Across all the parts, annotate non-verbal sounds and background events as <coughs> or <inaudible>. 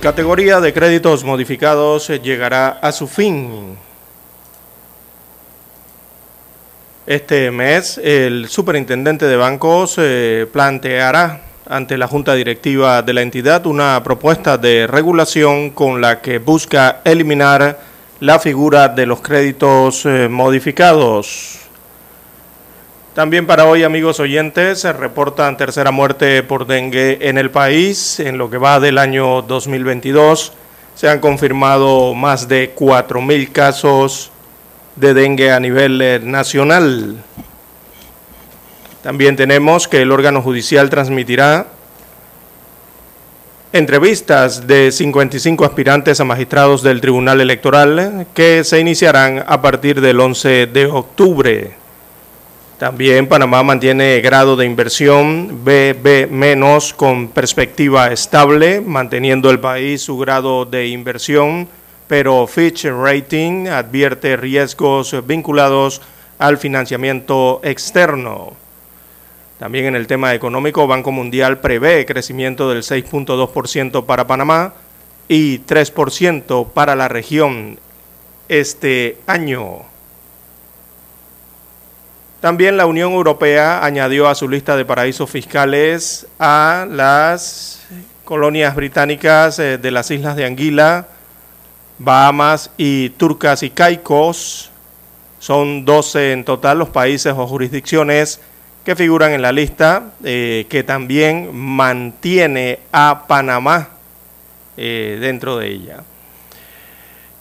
Categoría de créditos modificados llegará a su fin. Este mes, el superintendente de bancos eh, planteará ante la Junta Directiva de la entidad una propuesta de regulación con la que busca eliminar la figura de los créditos eh, modificados. También para hoy, amigos oyentes, se reportan tercera muerte por dengue en el país. En lo que va del año 2022, se han confirmado más de 4.000 casos de dengue a nivel eh, nacional. También tenemos que el órgano judicial transmitirá entrevistas de 55 aspirantes a magistrados del Tribunal Electoral que se iniciarán a partir del 11 de octubre. También Panamá mantiene grado de inversión BB- con perspectiva estable, manteniendo el país su grado de inversión, pero Fitch Rating advierte riesgos vinculados al financiamiento externo. También en el tema económico, Banco Mundial prevé crecimiento del 6.2% para Panamá y 3% para la región este año. También la Unión Europea añadió a su lista de paraísos fiscales a las colonias británicas eh, de las islas de Anguila, Bahamas y Turcas y Caicos. Son 12 en total los países o jurisdicciones que figuran en la lista, eh, que también mantiene a Panamá eh, dentro de ella.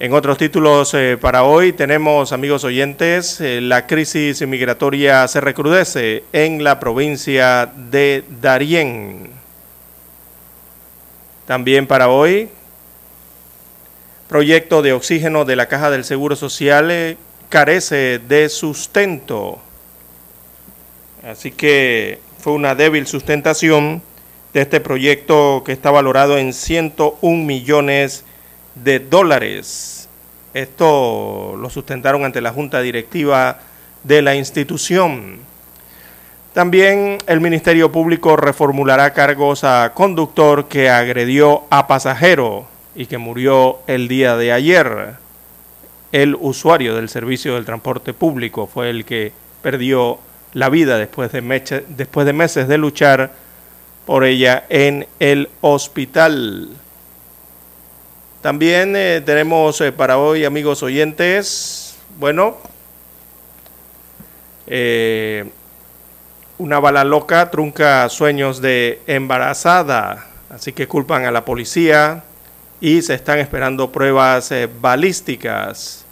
En otros títulos eh, para hoy tenemos, amigos oyentes, eh, la crisis migratoria se recrudece en la provincia de Darién. También para hoy, proyecto de oxígeno de la Caja del Seguro Social eh, carece de sustento. Así que fue una débil sustentación de este proyecto que está valorado en 101 millones de dólares. Esto lo sustentaron ante la Junta Directiva de la institución. También el Ministerio Público reformulará cargos a conductor que agredió a pasajero y que murió el día de ayer. El usuario del servicio del transporte público fue el que perdió la vida después de, después de meses de luchar por ella en el hospital. También eh, tenemos eh, para hoy, amigos oyentes, bueno, eh, una bala loca trunca sueños de embarazada, así que culpan a la policía y se están esperando pruebas balísticas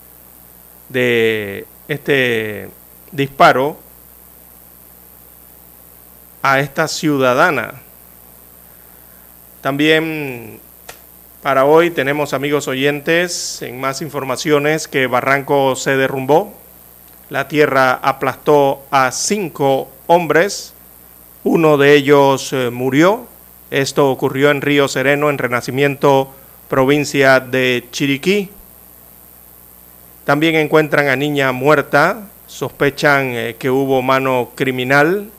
de este disparo a esta ciudadana. También para hoy tenemos, amigos oyentes, en más informaciones que Barranco se derrumbó, la tierra aplastó a cinco hombres, uno de ellos eh, murió, esto ocurrió en Río Sereno, en Renacimiento, provincia de Chiriquí. También encuentran a niña muerta, sospechan eh, que hubo mano criminal,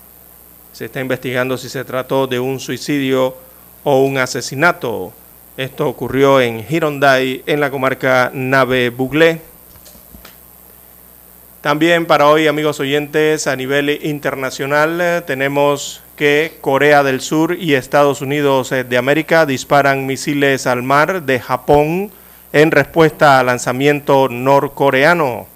se está investigando si se trató de un suicidio o un asesinato. Esto ocurrió en Gironday, en la comarca Nave Buglé. También para hoy, amigos oyentes, a nivel internacional eh, tenemos que Corea del Sur y Estados Unidos eh, de América disparan misiles al mar de Japón en respuesta al lanzamiento norcoreano.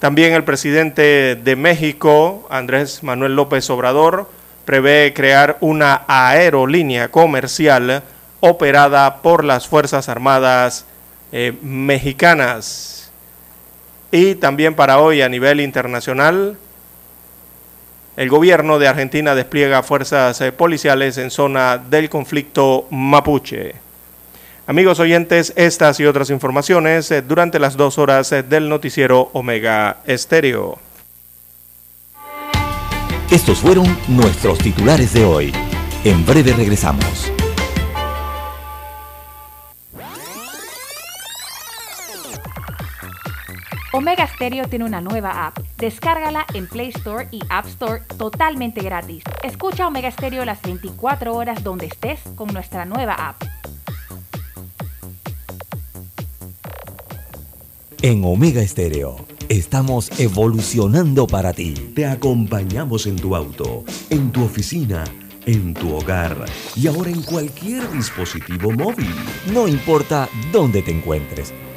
También el presidente de México, Andrés Manuel López Obrador, prevé crear una aerolínea comercial operada por las Fuerzas Armadas eh, mexicanas. Y también para hoy a nivel internacional, el gobierno de Argentina despliega fuerzas eh, policiales en zona del conflicto mapuche. Amigos oyentes, estas y otras informaciones eh, durante las dos horas del noticiero Omega Estéreo. Estos fueron nuestros titulares de hoy. En breve regresamos. Omega Stereo tiene una nueva app. Descárgala en Play Store y App Store totalmente gratis. Escucha Omega Stereo las 24 horas donde estés con nuestra nueva app. En Omega Stereo estamos evolucionando para ti. Te acompañamos en tu auto, en tu oficina, en tu hogar y ahora en cualquier dispositivo móvil. No importa dónde te encuentres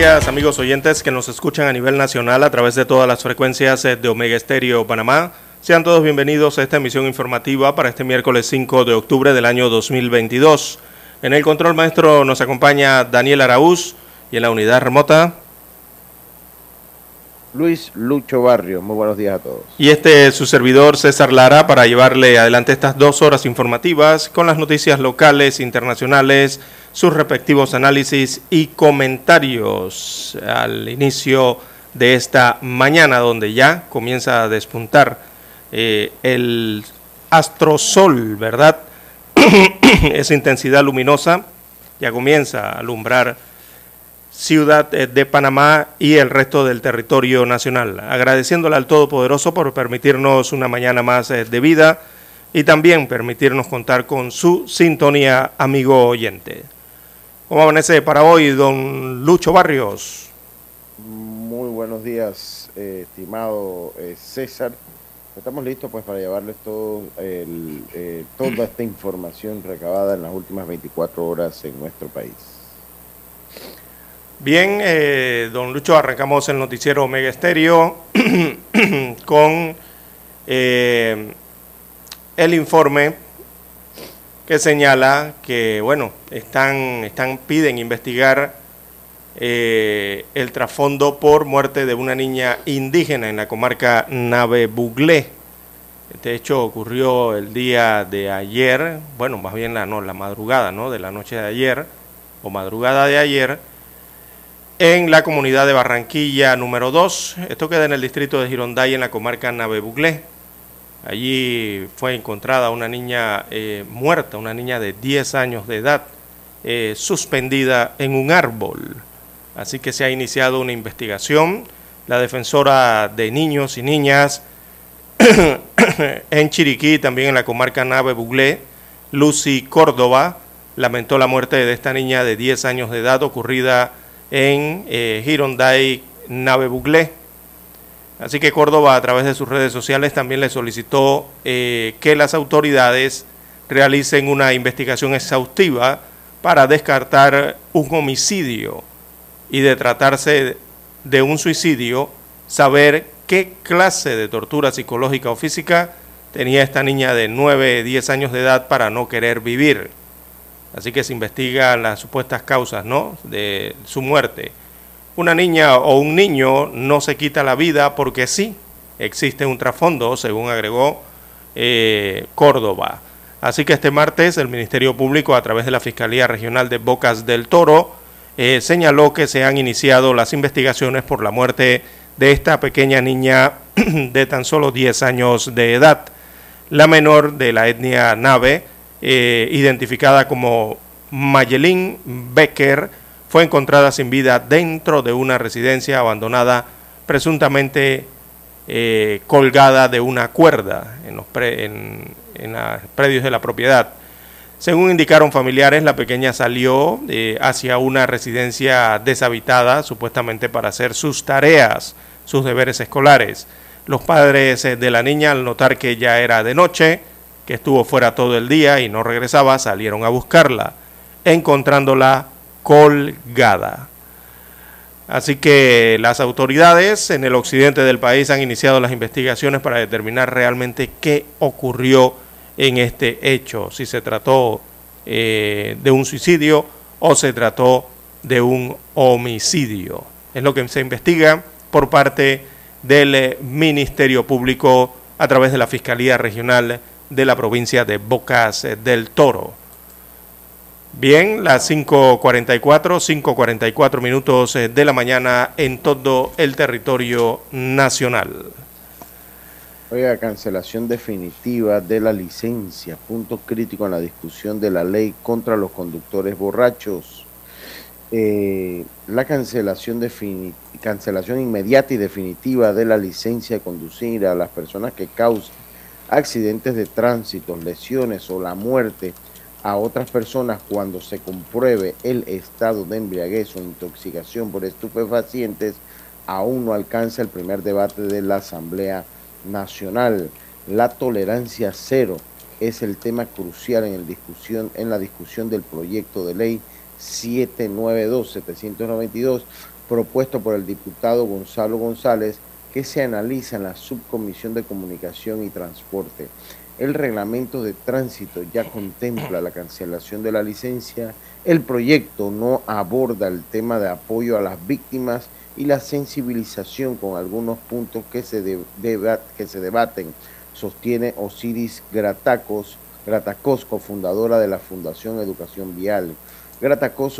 Días amigos oyentes que nos escuchan a nivel nacional a través de todas las frecuencias eh, de Omega Estéreo Panamá. Sean todos bienvenidos a esta emisión informativa para este miércoles 5 de octubre del año 2022. En el control maestro nos acompaña Daniel Araúz y en la unidad remota Luis Lucho Barrio. Muy buenos días a todos. Y este es su servidor César Lara para llevarle adelante estas dos horas informativas con las noticias locales, internacionales, sus respectivos análisis y comentarios al inicio de esta mañana donde ya comienza a despuntar eh, el astrosol, ¿verdad? <clears throat> Esa intensidad luminosa ya comienza a alumbrar ciudad de Panamá y el resto del territorio nacional. Agradeciéndole al Todopoderoso por permitirnos una mañana más eh, de vida y también permitirnos contar con su sintonía, amigo oyente. ¿Cómo amanece para hoy, don Lucho Barrios? Muy buenos días, eh, estimado eh, César. Estamos listos pues para llevarles todo eh, toda esta información recabada en las últimas 24 horas en nuestro país. Bien, don Lucho, arrancamos el noticiero Omega Estéreo <clears throat> con el informe que señala que, bueno, están, están piden investigar eh, el trasfondo por muerte de una niña indígena en la comarca Nave Buglé. Este hecho ocurrió el día de ayer, bueno, más bien la, no, la madrugada, ¿no? De la noche de ayer, o madrugada de ayer, en la comunidad de Barranquilla número 2. Esto queda en el distrito de Gironday, en la comarca Nave Buglé. Allí fue encontrada una niña eh, muerta, una niña de 10 años de edad, eh, suspendida en un árbol. Así que se ha iniciado una investigación. La defensora de niños y niñas <coughs> en Chiriquí, también en la comarca Nave Buglé, Lucy Córdoba, lamentó la muerte de esta niña de 10 años de edad ocurrida en eh, Gironday, Nave Buglé. Así que Córdoba a través de sus redes sociales también le solicitó eh, que las autoridades realicen una investigación exhaustiva para descartar un homicidio y de tratarse de un suicidio, saber qué clase de tortura psicológica o física tenía esta niña de 9, 10 años de edad para no querer vivir. Así que se investigan las supuestas causas ¿no? de su muerte una niña o un niño no se quita la vida porque sí, existe un trasfondo, según agregó eh, Córdoba. Así que este martes el Ministerio Público, a través de la Fiscalía Regional de Bocas del Toro, eh, señaló que se han iniciado las investigaciones por la muerte de esta pequeña niña <clears throat> de tan solo 10 años de edad. La menor de la etnia Nave, eh, identificada como Mayelín Becker fue encontrada sin vida dentro de una residencia abandonada, presuntamente eh, colgada de una cuerda en los, predios de la propiedad. Según indicaron familiares, la pequeña salió eh, hacia una residencia deshabitada, supuestamente para hacer sus tareas, sus deberes escolares. Los padres eh, de la niña, al notar que ya era de noche, que estuvo fuera todo el día y no regresaba, salieron a buscarla, encontrándola colgada. Así que las autoridades en el occidente del país han iniciado las investigaciones para determinar realmente qué ocurrió en este hecho, si se trató eh, de un suicidio o se trató de un homicidio. Es lo que se investiga por parte del Ministerio Público a través de la Fiscalía Regional de la provincia de Bocas del Toro. Bien, las 5.44, 5.44 minutos eh, de la mañana en todo el territorio nacional. Oiga, cancelación definitiva de la licencia, punto crítico en la discusión de la ley contra los conductores borrachos. Eh, la cancelación, cancelación inmediata y definitiva de la licencia de conducir a las personas que causan accidentes de tránsito, lesiones o la muerte a otras personas cuando se compruebe el estado de embriaguez o intoxicación por estupefacientes, aún no alcanza el primer debate de la Asamblea Nacional. La tolerancia cero es el tema crucial en, el discusión, en la discusión del proyecto de ley 792-792 propuesto por el diputado Gonzalo González que se analiza en la Subcomisión de Comunicación y Transporte. El reglamento de tránsito ya contempla la cancelación de la licencia. El proyecto no aborda el tema de apoyo a las víctimas y la sensibilización con algunos puntos que se, que se debaten, sostiene Osiris Gratacos, Gratacos, cofundadora de la Fundación Educación Vial. Gratacos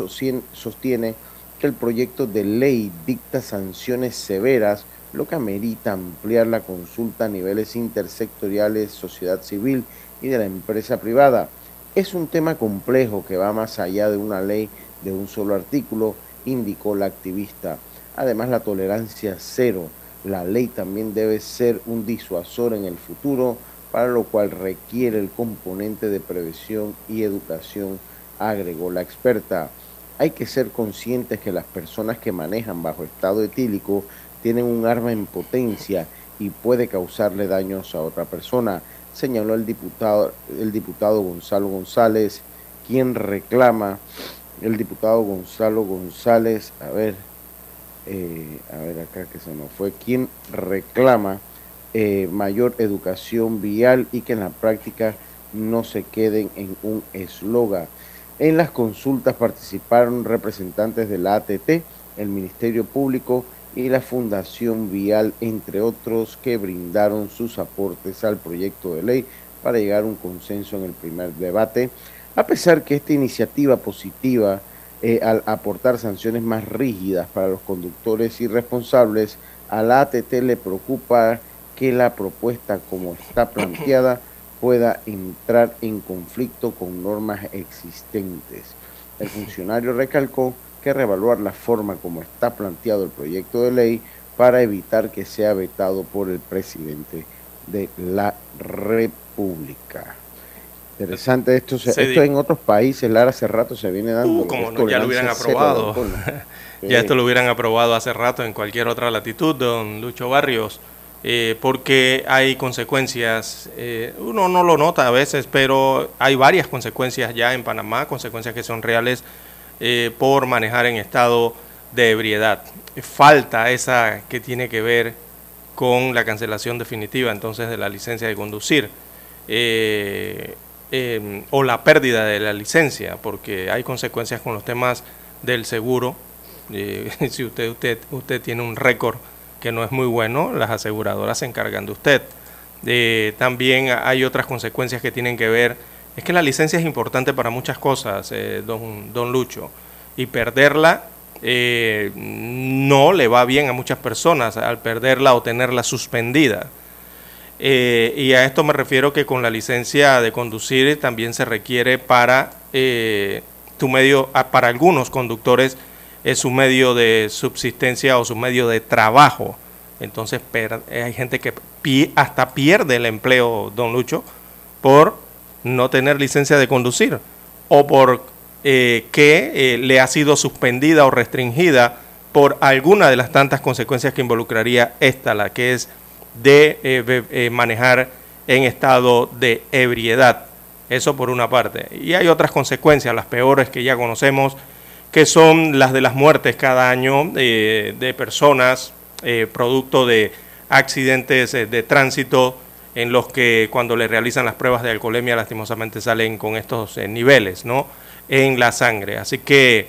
sostiene que el proyecto de ley dicta sanciones severas lo que amerita ampliar la consulta a niveles intersectoriales, sociedad civil y de la empresa privada. Es un tema complejo que va más allá de una ley de un solo artículo, indicó la activista. Además, la tolerancia cero. La ley también debe ser un disuasor en el futuro, para lo cual requiere el componente de prevención y educación, agregó la experta. Hay que ser conscientes que las personas que manejan bajo estado etílico tienen un arma en potencia y puede causarle daños a otra persona, señaló el diputado, el diputado Gonzalo González, quien reclama, el diputado Gonzalo González, a ver, eh, a ver acá que se nos fue, quien reclama eh, mayor educación vial y que en la práctica no se queden en un eslogan. En las consultas participaron representantes de la ATT, el Ministerio Público y la Fundación Vial, entre otros, que brindaron sus aportes al proyecto de ley para llegar a un consenso en el primer debate, a pesar que esta iniciativa positiva eh, al aportar sanciones más rígidas para los conductores irresponsables, a la ATT le preocupa que la propuesta como está planteada pueda entrar en conflicto con normas existentes. El funcionario recalcó que reevaluar la forma como está planteado el proyecto de ley para evitar que sea vetado por el presidente de la República. Interesante esto. esto en otros países, Lara, hace rato se viene dando. Uh, como no, ya lo hubieran aprobado. <laughs> ya esto lo hubieran aprobado hace rato en cualquier otra latitud, don Lucho Barrios. Eh, porque hay consecuencias, eh, uno no lo nota a veces, pero hay varias consecuencias ya en Panamá, consecuencias que son reales eh, por manejar en estado de ebriedad. Falta esa que tiene que ver con la cancelación definitiva entonces de la licencia de conducir eh, em, o la pérdida de la licencia, porque hay consecuencias con los temas del seguro. Eh, <laughs> si usted, usted, usted tiene un récord que no es muy bueno, las aseguradoras se encargan de usted. también hay otras consecuencias que tienen que ver es que la licencia es importante para muchas cosas, eh, don, don Lucho, y perderla eh, no le va bien a muchas personas al perderla o tenerla suspendida. Eh, y a esto me refiero que con la licencia de conducir también se requiere para tu medio, para algunos conductores, es su medio de subsistencia o su medio de trabajo. Entonces hay gente que hasta pierde el empleo, don Lucho, por no tener licencia de conducir o por eh, que eh, le ha sido suspendida o restringida por alguna de las tantas consecuencias que involucraría esta, la que es de eh, manejar en estado de ebriedad. Eso por una parte. Y hay otras consecuencias, las peores que ya conocemos, que son las de las muertes cada año de personas producto de accidentes de tránsito en los que cuando le realizan las pruebas de alcoholemia lastimosamente salen con estos eh, niveles ¿no? en la sangre. Así que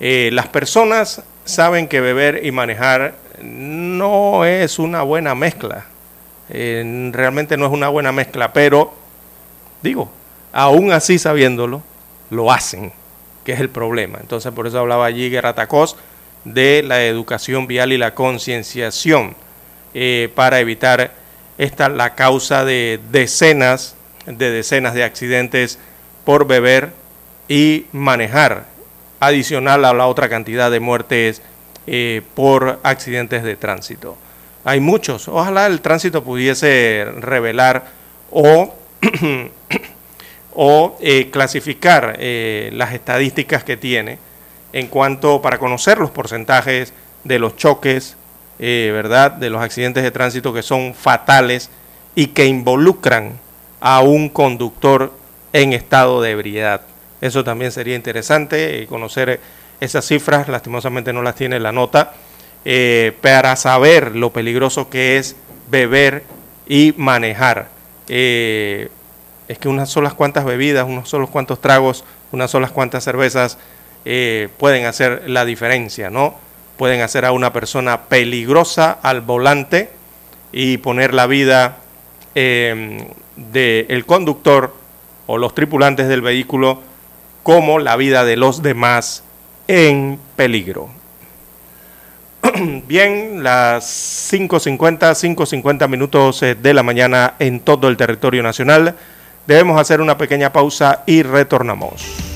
eh, las personas saben que beber y manejar no es una buena mezcla, eh, realmente no es una buena mezcla, pero digo, aún así sabiéndolo, lo hacen, que es el problema. Entonces por eso hablaba allí Guerra Tacos de la educación vial y la concienciación para evitar esta la causa de decenas de decenas de accidentes por beber y manejar, adicional a la otra cantidad de muertes eh, por accidentes de tránsito. Hay muchos. Ojalá el tránsito pudiese revelar o, <clears throat> o eh, clasificar eh, las estadísticas que tiene en cuanto para conocer los porcentajes de los choques eh, ¿verdad?, de los accidentes de tránsito que son fatales y que involucran a un conductor en estado de ebriedad. Eso también sería interesante eh, conocer esas cifras, lastimosamente no las tiene la nota, eh, para saber lo peligroso que es beber y manejar. es que unas solas cuantas bebidas, unos solos cuantos tragos, unas solas cuantas cervezas pueden hacer la diferencia, ¿no? Pueden hacer a una persona peligrosa al volante y poner la vida em, del conductor o los tripulantes del vehículo como la vida de los demás en peligro. <clears throat> Bien, las 5.50, 5.50 minutos eh, de la mañana en todo el territorio nacional. Debemos hacer una pequeña pausa y retornamos.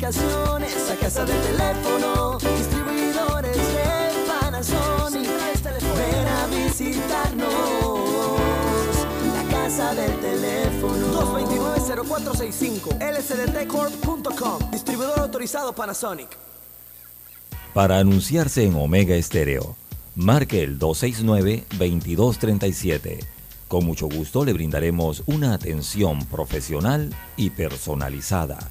telecomunicaciones a casa del teléfono, distribuidores de Panasonic. Ven a visitarnos, la casa del teléfono. 229-0465, lsdtcorp.com, distribuidor autorizado Panasonic. Para anunciarse en Omega Estéreo, marque el 269-2237. Con mucho gusto le brindaremos una atención profesional y personalizada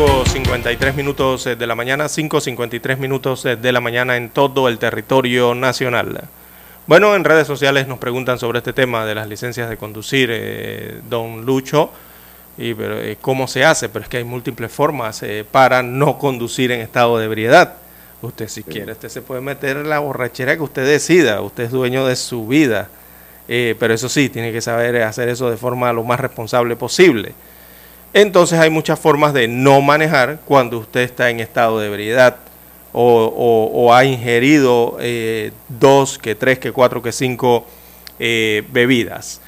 5.53 minutos de la mañana, 5.53 minutos de la mañana en todo el territorio nacional. Bueno, en redes sociales nos preguntan sobre este tema de las licencias de conducir, eh, don Lucho, y pero, eh, cómo se hace, pero es que hay múltiples formas eh, para no conducir en estado de ebriedad. Usted si quiere, usted se puede meter la borrachera que usted decida, usted es dueño de su vida, pero eso sí, tiene que saber hacer eso de forma lo más responsable posible. Entonces hay muchas formas de no manejar cuando usted está en estado de ebriedad o, ha ingerido eh, dos, que tres, que cuatro, que cinco eh, bebidas.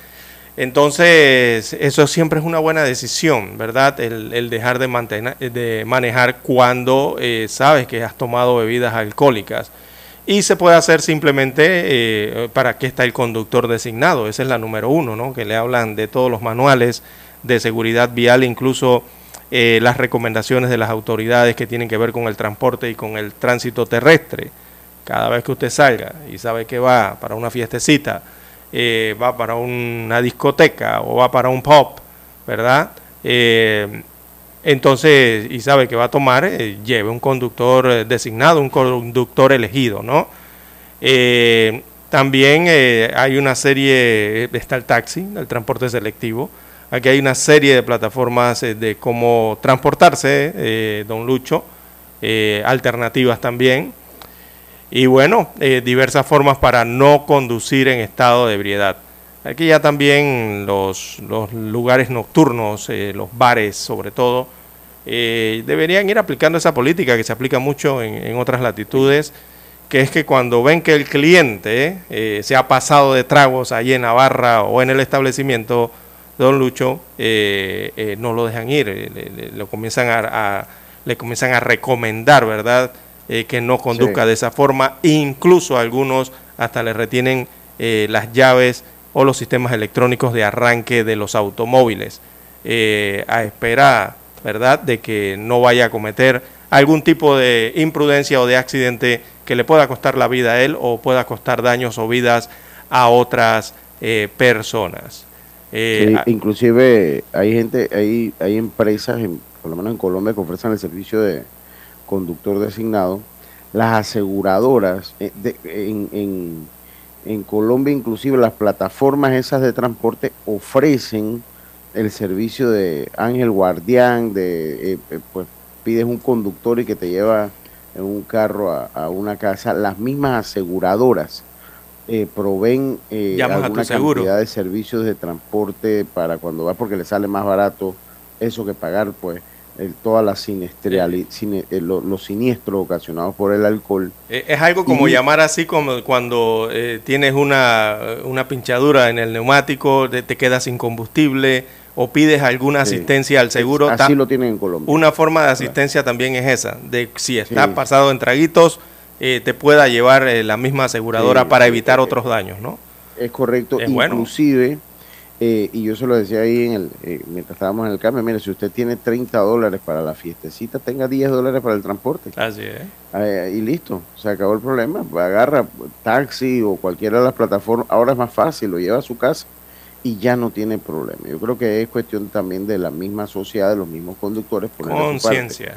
Entonces, eso siempre es una buena decisión, ¿verdad? El, dejar de, mantener, de, manejar cuando eh, sabes que has tomado bebidas alcohólicas. Y se puede hacer simplemente para qué está el conductor designado. Esa es la número uno, ¿no? Que le hablan de todos los manuales de seguridad vial, incluso eh, las recomendaciones de las autoridades que tienen que ver con el transporte y con el tránsito terrestre. Cada vez que usted salga y sabe que va para una fiestecita, eh, va para una discoteca o va para un pop, ¿verdad? Eh, entonces, y sabe que va a tomar, lleve un conductor designado, un conductor elegido, ¿no? también hay una serie, está el taxi, el transporte selectivo, Aquí hay una serie de plataformas eh, de cómo transportarse, eh, don Lucho, eh, alternativas también. Y bueno, diversas formas para no conducir en estado de ebriedad. Aquí ya también los, lugares nocturnos, los bares sobre todo, deberían ir aplicando esa política que se aplica mucho en, en, otras latitudes, que es que cuando ven que el cliente se ha pasado de tragos allí en la barra o en el establecimiento, don Lucho, eh, eh, no lo dejan ir, eh, le, lo comienzan a, le comienzan a recomendar, ¿verdad?, que no conduzca de esa forma, incluso algunos hasta le retienen las llaves o los sistemas electrónicos de arranque de los automóviles, a espera, ¿verdad?, de que no vaya a cometer algún tipo de imprudencia o de accidente que le pueda costar la vida a él o pueda costar daños o vidas a otras personas. Eh, inclusive hay gente, hay, hay empresas, por lo menos en Colombia, que ofrecen el servicio de conductor designado. Las aseguradoras, eh, en, en, Colombia inclusive las plataformas esas de transporte ofrecen el servicio de ángel guardián, de eh, pues pides un conductor y que te lleva en un carro a, a una casa. Las mismas aseguradoras eh, proveen eh, alguna cantidad de servicios de transporte para cuando va porque le sale más barato eso que pagar pues el, toda la siniestralidad, eh, los siniestros ocasionados por el alcohol. Eh, es algo como llamar así como cuando tienes una, una, pinchadura en el neumático, te, te quedas sin combustible o pides alguna asistencia al seguro. Así lo tienen en Colombia. Una forma de asistencia también es esa, de si está pasado en traguitos, eh, te pueda llevar eh, la misma aseguradora para evitar otros daños, ¿no? Es correcto, inclusive, eh, y yo se lo decía ahí en el, mientras estábamos en el cambio, mire, si usted tiene 30 dólares para la fiestecita, tenga 10 dólares para el transporte. Así es. y listo, se acabó el problema. Agarra taxi o cualquiera de las plataformas, ahora es más fácil, lo lleva a su casa y ya no tiene problema. Yo creo que es cuestión también de la misma sociedad, de los mismos conductores. Conciencia.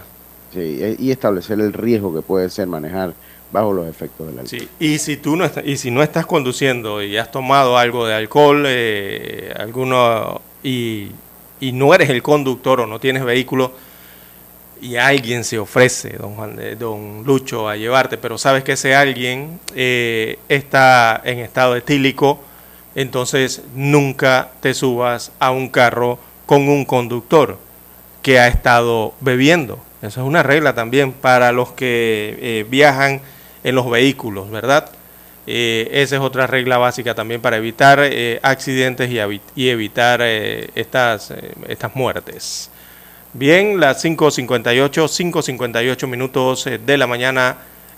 Sí, y establecer el riesgo que puede ser manejar bajo los efectos del alcohol. Sí, y si tú no y si no estás conduciendo y has tomado algo de alcohol, eh, alguno y, y, no eres el conductor o no tienes vehículo y alguien se ofrece, don Juan, eh, don Lucho, a llevarte, pero sabes que ese alguien eh, está en estado etílico, entonces nunca te subas a un carro con un conductor que ha estado bebiendo. Eso es una regla también para los que viajan en los vehículos, ¿verdad? Eh, esa es otra regla básica también para evitar eh, accidentes y, evitar eh, estas, estas muertes. Bien, las 5.58, 5.58 minutos de la mañana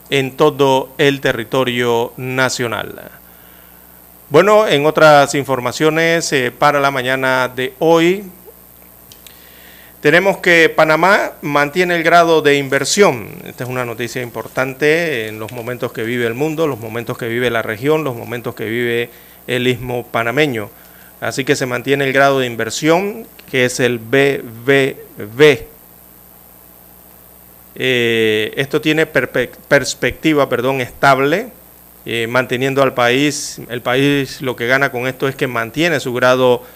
en todo el territorio nacional. Bueno, en otras informaciones para la mañana de hoy, tenemos que Panamá mantiene el grado de inversión. Esta es una noticia importante en los momentos que vive el mundo, los momentos que vive la región, los momentos que vive el istmo panameño. Así que se mantiene el grado de inversión, que es el BBB, Eh, esto tiene perspectiva perdón, estable, eh, manteniendo al país, el país lo que gana con esto es que mantiene su grado de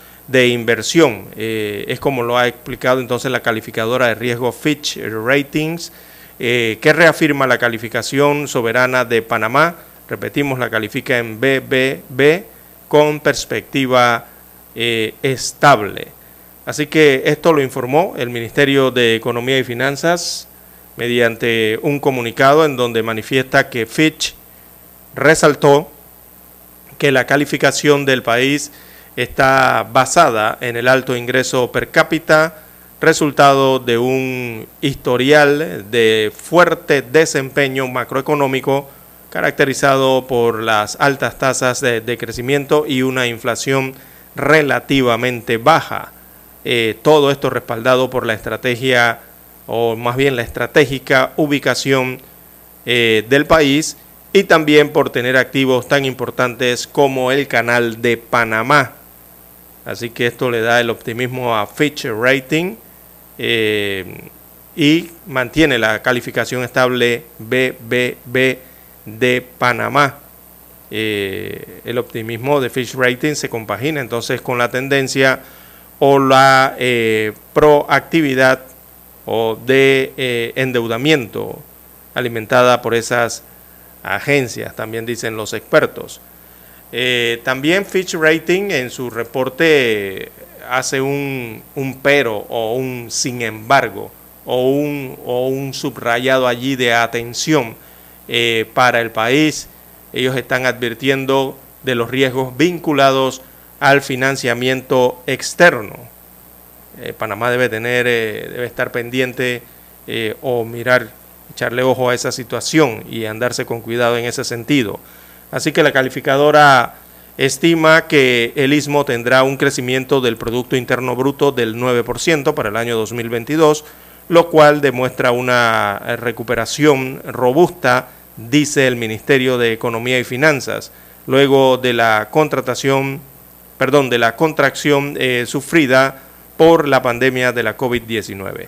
inversión. Eh, es como lo ha explicado entonces la calificadora de riesgo Fitch Ratings, que reafirma la calificación soberana de Panamá. Repetimos, la califica en BBB con perspectiva estable. Así que esto lo informó el Ministerio de Economía y Finanzas mediante un comunicado en donde manifiesta que Fitch resaltó que la calificación del país está basada en el alto ingreso per cápita, resultado de un historial de fuerte desempeño macroeconómico caracterizado por las altas tasas de, crecimiento y una inflación relativamente baja. Eh, todo esto respaldado por la estrategia o más bien la estratégica ubicación eh, del país y también por tener activos tan importantes como el canal de Panamá. Así que esto le da el optimismo a Fitch Rating eh, y mantiene la calificación estable BBB de Panamá. Eh, el optimismo de Fitch Rating se compagina entonces con la tendencia o la proactividad o de eh, endeudamiento alimentada por esas agencias, también dicen los expertos. Eh, también Fitch Rating en su reporte hace un, pero o un sin embargo o un, o un subrayado allí de atención eh, para el país. Ellos están advirtiendo de los riesgos vinculados al financiamiento externo eh, Panamá debe tener, eh, debe estar pendiente o mirar, echarle ojo a esa situación y andarse con cuidado en ese sentido. Así que la calificadora estima que el istmo tendrá un crecimiento del Producto Interno Bruto del 9% para el año 2022, lo cual demuestra una recuperación robusta, dice el Ministerio de Economía y Finanzas, luego de la contratación, perdón, de la contracción sufrida por la pandemia de la COVID-19.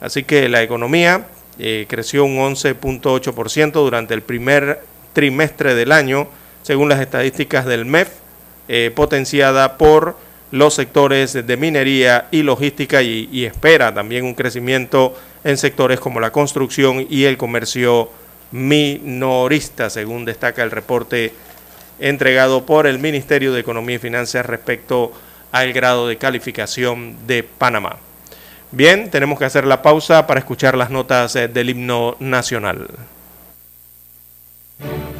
Así que la economía eh, creció un 11.8% durante el primer trimestre del año, según las estadísticas del MEF, eh, potenciada por los sectores de minería y logística y, espera también un crecimiento en sectores como la construcción y el comercio minorista, según destaca el reporte entregado por el Ministerio de Economía y Finanzas respecto al grado de calificación de Panamá. Bien, tenemos que hacer la pausa para escuchar las notas eh, del himno nacional. Thank you.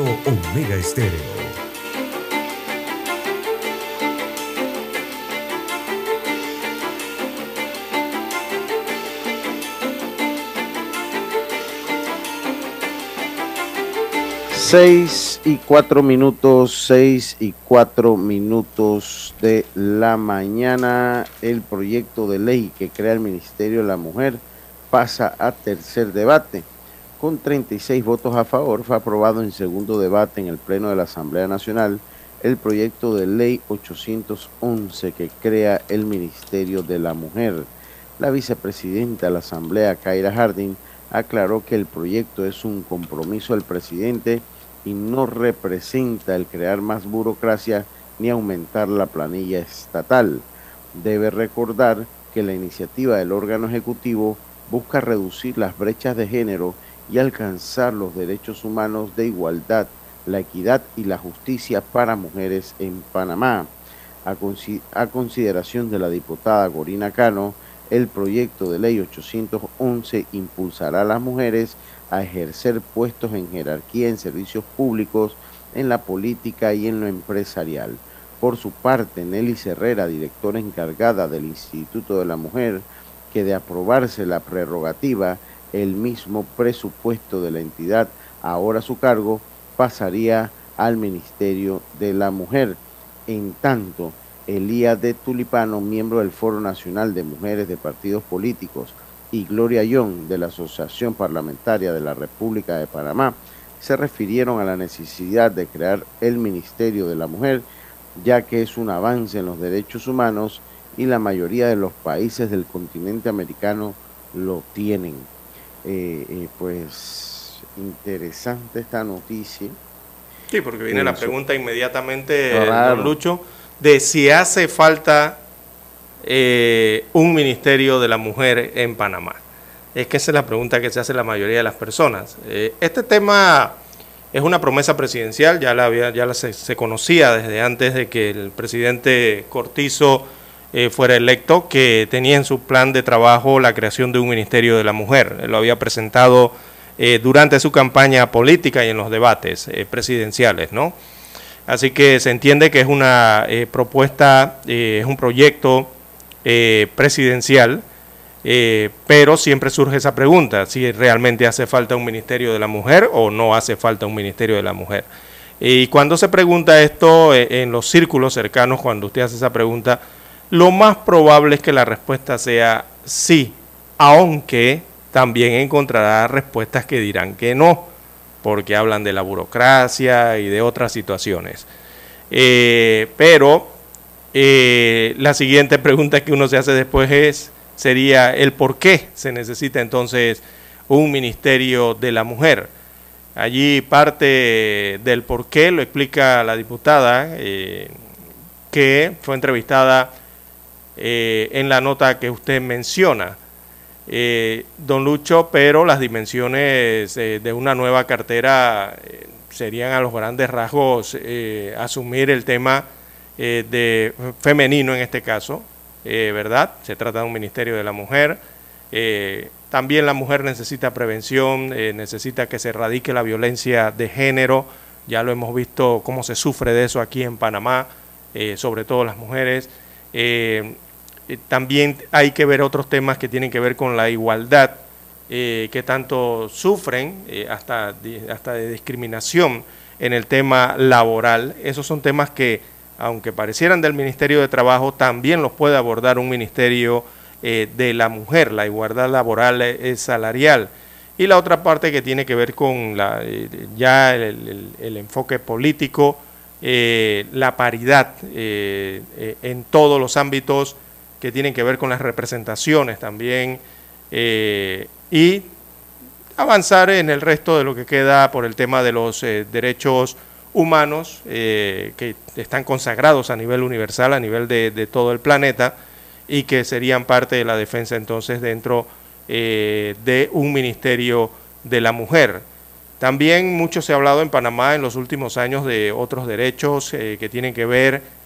Omega Estéreo. Seis y cuatro minutos, seis y cuatro minutos de la mañana. El proyecto de ley que crea el Ministerio de la Mujer pasa a tercer debate. Con 36 votos a favor, fue aprobado en segundo debate en el Pleno de la Asamblea Nacional el proyecto de ley 811 que crea el Ministerio de la Mujer. La vicepresidenta de la Asamblea, Kaira Harding, aclaró que el proyecto es un compromiso del presidente y no representa el crear más burocracia ni aumentar la planilla estatal. Debe recordar que la iniciativa del órgano ejecutivo busca reducir las brechas de género y alcanzar los derechos humanos de igualdad, la equidad y la justicia para mujeres en Panamá. A, consideración de la diputada Gorina Cano, el proyecto de ley 811 impulsará a las mujeres a ejercer puestos en jerarquía en servicios públicos, en la política y en lo empresarial. Por su parte, Nelly Herrera, directora encargada del Instituto de la Mujer, que de aprobarse la prerrogativa, el mismo presupuesto de la entidad ahora a su cargo pasaría al Ministerio de la Mujer. En tanto, Elía de Tulipano, miembro del Foro Nacional de Mujeres de Partidos Políticos, y Gloria Young de la Asociación Parlamentaria de la República de Panamá se refirieron a la necesidad de crear el Ministerio de la Mujer, ya que es un avance en los derechos humanos y la mayoría de los países del continente americano lo tienen. Eh, eh, pues interesante esta noticia. Sí, porque viene la pregunta inmediatamente, don Lucho, de si hace falta eh, un ministerio de la mujer en Panamá? Es que esa es la pregunta que se hace la mayoría de las personas. Eh, este tema es una promesa presidencial, ya, la había, ya se, conocía desde antes de que el presidente Cortizo eh, fuera electo, que tenía en su plan de trabajo la creación de un ministerio de la mujer. lo había presentado durante su campaña política y en los debates presidenciales, ¿no? Así que se entiende que es una propuesta, es un proyecto eh, presidencial, eh, pero siempre surge esa pregunta, si realmente hace falta un Ministerio de la Mujer o no hace falta un Ministerio de la Mujer. Y cuando se pregunta esto eh, en los círculos cercanos, cuando usted hace esa pregunta, lo más probable es que la respuesta sea sí, aunque también encontrará respuestas que dirán que no, porque hablan de la burocracia y de otras situaciones. pero eh, la siguiente pregunta que uno se hace después es, sería el por qué se necesita entonces un ministerio de la mujer. Allí parte del por qué lo explica la diputada eh, que fue entrevistada eh, en la nota que usted menciona, don Lucho, pero las dimensiones de una nueva cartera serían a los grandes rasgos asumir el tema eh, de femenino en este caso, eh, ¿verdad? Se trata de un ministerio de la mujer. Eh, también la mujer necesita prevención, necesita que se erradique la violencia de género. Ya lo hemos visto cómo se sufre de eso aquí en Panamá, sobre todo las mujeres. También hay que ver otros temas que tienen que ver con la igualdad, que tanto sufren, hasta, hasta de discriminación en el tema laboral. Esos son temas que aunque parecieran del Ministerio de Trabajo, también los puede abordar un Ministerio eh, de la Mujer, la igualdad laboral es salarial. Y la otra parte que tiene que ver con la, eh, ya el, enfoque político, eh, la paridad en todos los ámbitos que tienen que ver con las representaciones también y avanzar en el resto de lo que queda por el tema de los derechos humanos eh, que están consagrados a nivel universal, a nivel de, todo el planeta, y que serían parte de la defensa entonces dentro eh, de un ministerio de la mujer. También mucho se ha hablado en Panamá en los últimos años de otros derechos eh, que tienen que ver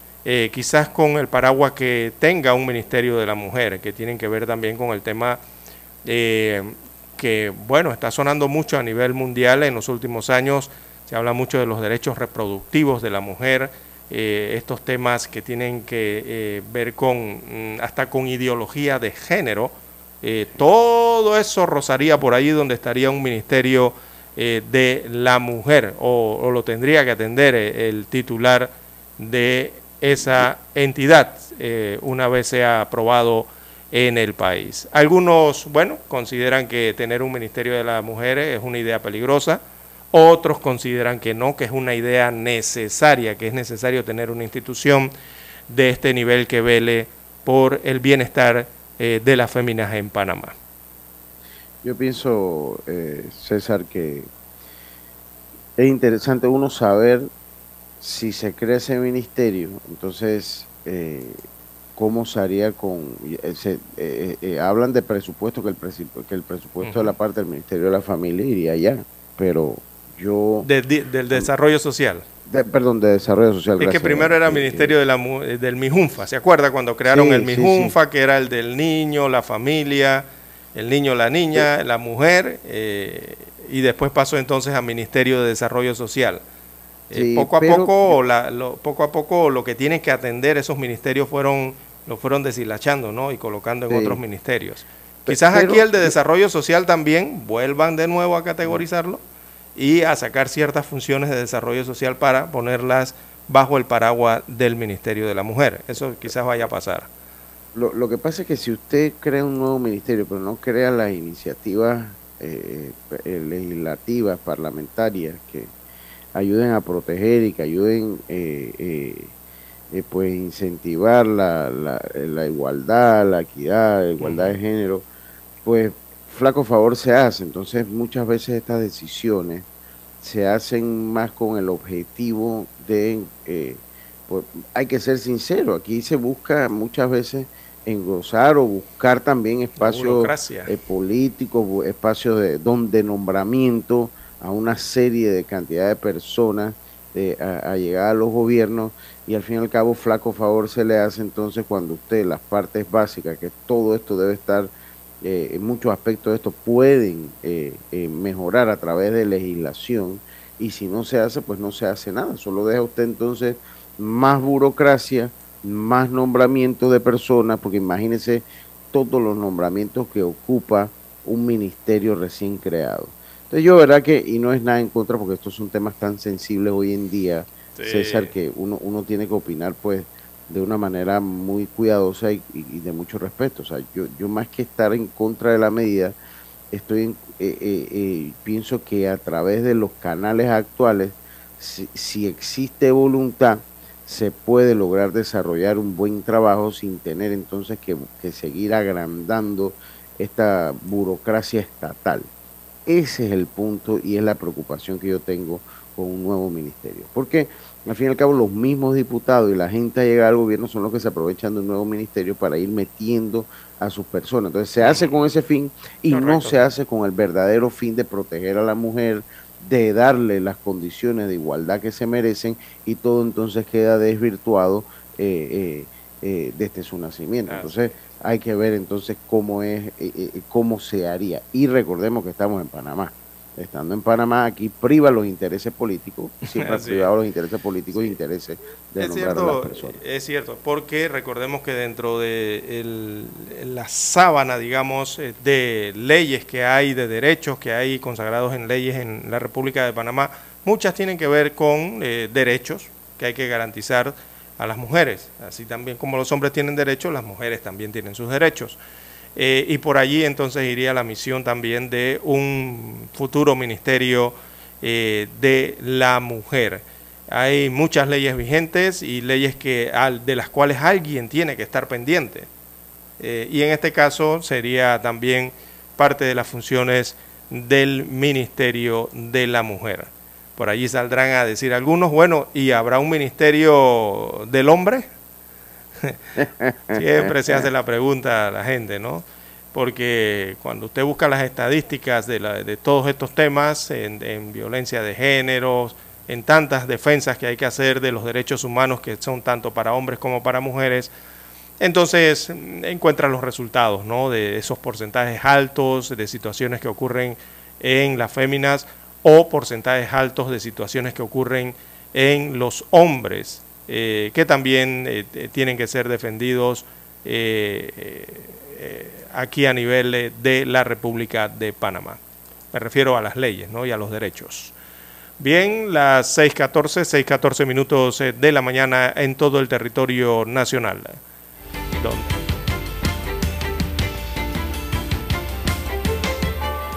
quizás con el paraguas que tenga un ministerio de la mujer, que tienen que ver también con el tema que, bueno, está sonando mucho a nivel mundial. En los últimos años se habla mucho de los derechos reproductivos de la mujer, eh, estos temas que tienen que eh, ver con mm, hasta con ideología de género, eh, todo eso rozaría por ahí donde estaría un ministerio de la mujer o, lo tendría que atender el titular de esa entidad una vez sea aprobado en el país. Algunos, bueno, consideran que tener un ministerio de las mujeres es una idea peligrosa otros consideran que no, que es una idea necesaria, que es necesario tener una institución de este nivel que vele por el bienestar eh, de las féminas en Panamá. Yo pienso, eh, César, que es interesante uno saber si se crea ese ministerio, entonces, eh, ¿cómo se haría con...? hablan de presupuesto, que el, que el presupuesto de la parte del Ministerio de la Familia iría allá, pero yo... del desarrollo social. perdón, de desarrollo social. Es que primero era el Ministerio de la, del MIJUNFA, ¿se acuerda cuando crearon el MIJUNFA, que era el del niño, la familia, el niño, la niña, la mujer, eh, y después pasó entonces al Ministerio de Desarrollo Social. Eh, poco a poco, lo, poco a poco lo que tienen que atender esos ministerios fueron lo fueron deshilachando, ¿no? Y colocando en otros ministerios. Quizás aquí el de desarrollo social también vuelvan de nuevo a categorizarlo y a sacar ciertas funciones de desarrollo social para ponerlas bajo el paraguas del Ministerio de la Mujer. Eso quizás vaya a pasar. Lo, que pasa es que si usted crea un nuevo ministerio, pero no crea las iniciativas eh, eh, legislativas, parlamentarias, que ayuden a proteger y que ayuden eh, eh pues incentivar la, la, la, igualdad, la equidad, la igualdad de género, pues flaco favor se hace. Entonces muchas veces estas decisiones se hacen más con el objetivo de, eh, pues, hay que ser sincero, aquí se busca muchas veces engrosar o buscar también espacios eh, políticos, espacios de, donde nombramiento a una serie de cantidad de personas eh, a, a, llegar a los gobiernos y al fin y al cabo flaco favor se le hace entonces cuando usted las partes básicas, que todo esto debe estar eh, en muchos aspectos de esto pueden eh, eh, mejorar a través de legislación y si no se hace, pues no se hace nada. Solo deja usted entonces más burocracia, más nombramiento de personas, porque imagínese todos los nombramientos que ocupa un ministerio recién creado. Entonces yo verdad que, y no es nada en contra, porque estos son temas tan sensibles hoy en día, César, que uno, uno tiene que opinar pues de una manera muy cuidadosa y, de mucho respeto. O sea, yo, yo más que estar en contra de la medida, estoy en, eh, eh, eh, pienso que a través de los canales actuales, si, existe voluntad, se puede lograr desarrollar un buen trabajo sin tener entonces que, que seguir agrandando esta burocracia estatal. Ese es el punto y es la preocupación que yo tengo con un nuevo ministerio. Porque al fin y al cabo los mismos diputados y la gente a llegar al gobierno son los que se aprovechan de un nuevo ministerio para ir metiendo a sus personas. Entonces se hace con ese fin y no se hace con el verdadero fin de proteger a la mujer, de darle las condiciones de igualdad que se merecen y todo entonces queda desvirtuado eh, eh, eh, desde su nacimiento. Entonces hay que ver entonces cómo es, cómo se haría. Y recordemos que estamos en Panamá estando en Panamá, aquí priva los intereses políticos, siempre <laughs> ha privado los intereses políticos y intereses de es nombrar cierto, a las personas. Es cierto, porque recordemos que dentro de la sábana, digamos, eh, de leyes que hay, de derechos que hay consagrados en leyes en la República de Panamá, muchas tienen que ver con eh, derechos que hay que garantizar a las mujeres. Así también como los hombres tienen derechos, las mujeres también tienen sus derechos. Eh, y por allí entonces iría la misión también de un futuro ministerio eh, de la mujer. Hay muchas leyes vigentes y leyes que, de las cuales alguien tiene que estar pendiente. Eh, y en este caso sería también parte de las funciones del Ministerio de la Mujer. Por allí saldrán a decir algunos, bueno, ¿y habrá un Ministerio del Hombre? <laughs> Siempre se hace la pregunta a la gente, ¿no? Porque cuando usted busca las estadísticas de, la, de todos estos temas, en, violencia de género, en tantas defensas que hay que hacer de los derechos humanos que son tanto para hombres como para mujeres, entonces encuentra los resultados ¿no? de esos porcentajes altos, de situaciones que ocurren en las féminas o porcentajes altos de situaciones que ocurren en los hombres, eh, que también eh, tienen que ser defendidos aquí a nivel de la República de Panamá. Me refiero a las leyes ¿no? y a los derechos. Bien, las 6.14, 6.14 minutos de la mañana en todo el territorio nacional.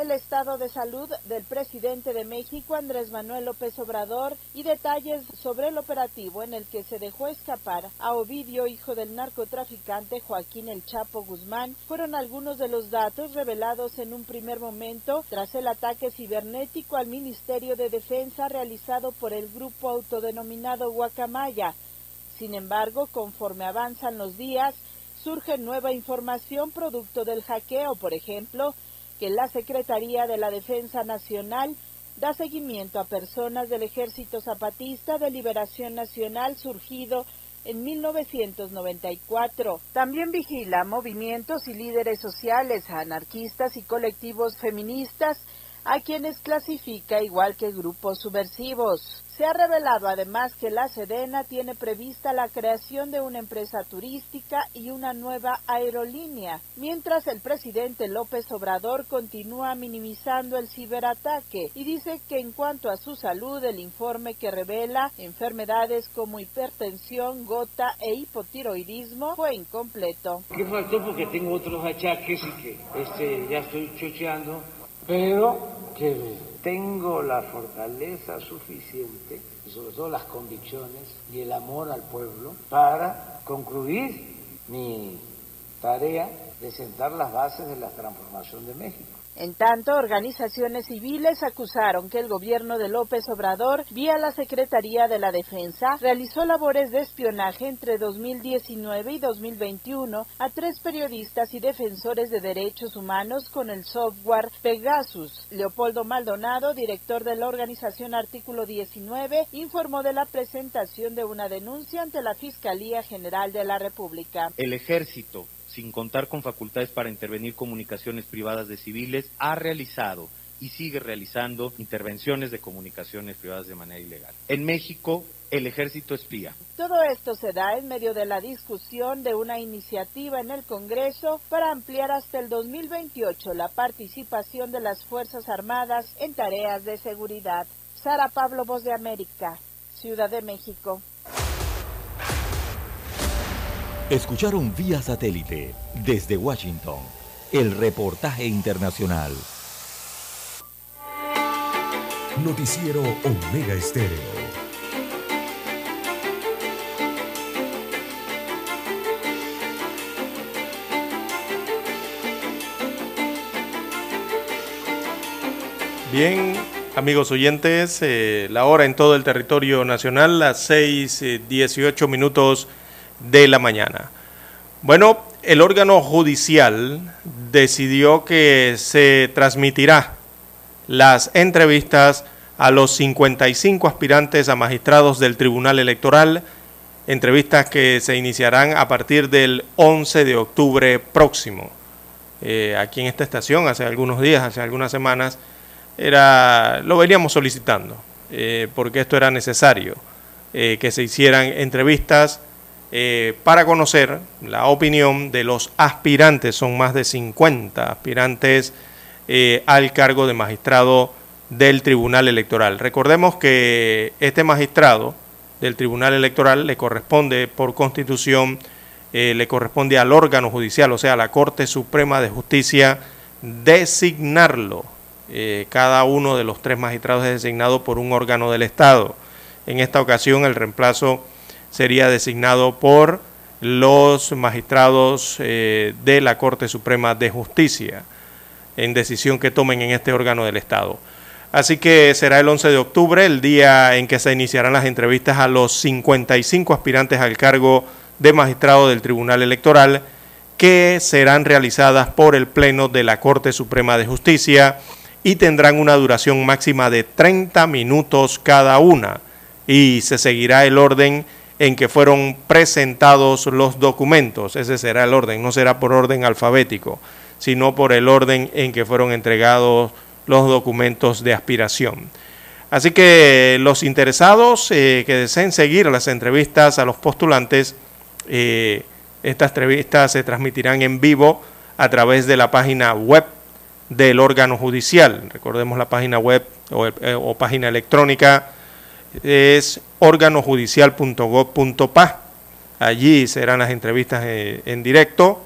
El estado de salud del presidente de México, Andrés Manuel López Obrador, y detalles sobre el operativo en el que se dejó escapar a Ovidio, hijo del narcotraficante Joaquín El Chapo Guzmán, fueron algunos de los datos revelados en un primer momento tras el ataque cibernético al Ministerio de Defensa realizado por el grupo autodenominado Guacamaya. Sin embargo, conforme avanzan los días, surge nueva información producto del hackeo, por ejemplo, que la Secretaría de la Defensa Nacional da seguimiento a personas del Ejército Zapatista de Liberación Nacional surgido en 1994. También vigila movimientos y líderes sociales, anarquistas y colectivos feministas a quienes clasifica igual que grupos subversivos. Se ha revelado además que la Sedena tiene prevista la creación de una empresa turística y una nueva aerolínea, mientras el presidente López Obrador continúa minimizando el ciberataque y dice que en cuanto a su salud, el informe que revela enfermedades como hipertensión, gota e hipotiroidismo fue incompleto. ¿Qué faltó? Porque tengo otros achaques y que este, ya estoy chocheando, pero que tengo la fortaleza suficiente, y sobre todo las convicciones y el amor al pueblo, para concluir mi tarea de sentar las bases de la transformación de México. En tanto, organizaciones civiles acusaron que el gobierno de López Obrador, vía la Secretaría de la Defensa, realizó labores de espionaje entre 2019 y 2021 a tres periodistas y defensores de derechos humanos con el software Pegasus. Leopoldo Maldonado, director de la organización Artículo 19, informó de la presentación de una denuncia ante la Fiscalía General de la República. El ejército sin contar con facultades para intervenir comunicaciones privadas de civiles, ha realizado y sigue realizando intervenciones de comunicaciones privadas de manera ilegal. En México, el ejército espía. Todo esto se da en medio de la discusión de una iniciativa en el Congreso para ampliar hasta el 2028 la participación de las Fuerzas Armadas en tareas de seguridad. Sara Pablo, Voz de América, Ciudad de México. Escucharon vía satélite desde Washington el reportaje internacional. Noticiero Omega Estéreo. Bien, amigos oyentes, eh, la hora en todo el territorio nacional, las 6, 18 minutos de la mañana. Bueno, el órgano judicial decidió que se transmitirá las entrevistas a los 55 aspirantes a magistrados del Tribunal Electoral, entrevistas que se iniciarán a partir del 11 de octubre próximo. Eh, aquí en esta estación, hace algunos días, hace algunas semanas, era, lo veníamos solicitando, eh, porque esto era necesario, eh, que se hicieran entrevistas eh, para conocer la opinión de los aspirantes. Son más de 50 aspirantes eh, al cargo de magistrado del Tribunal Electoral. Recordemos que este magistrado del Tribunal Electoral le corresponde por constitución, eh, le corresponde al órgano judicial, o sea, a la Corte Suprema de Justicia, designarlo. Cada uno de los tres magistrados es designado por un órgano del Estado. En esta ocasión el reemplazo sería designado por los magistrados eh, de la Corte Suprema de Justicia en decisión que tomen en este órgano del Estado. Así que será el 11 de octubre, el día en que se iniciarán las entrevistas a los 55 aspirantes al cargo de magistrado del Tribunal Electoral, que serán realizadas por el Pleno de la Corte Suprema de Justicia y tendrán una duración máxima de 30 minutos cada una. Y se seguirá el orden en que fueron presentados los documentos. Ese será el orden, no será por orden alfabético, sino por el orden en que fueron entregados los documentos de aspiración. Así que los interesados eh, que deseen seguir las entrevistas a los postulantes, eh, estas entrevistas se transmitirán en vivo a través de la página web del órgano judicial. Recordemos la página web o, eh, o página electrónica es órganojudicial.gov.pa. Allí serán las entrevistas eh, en directo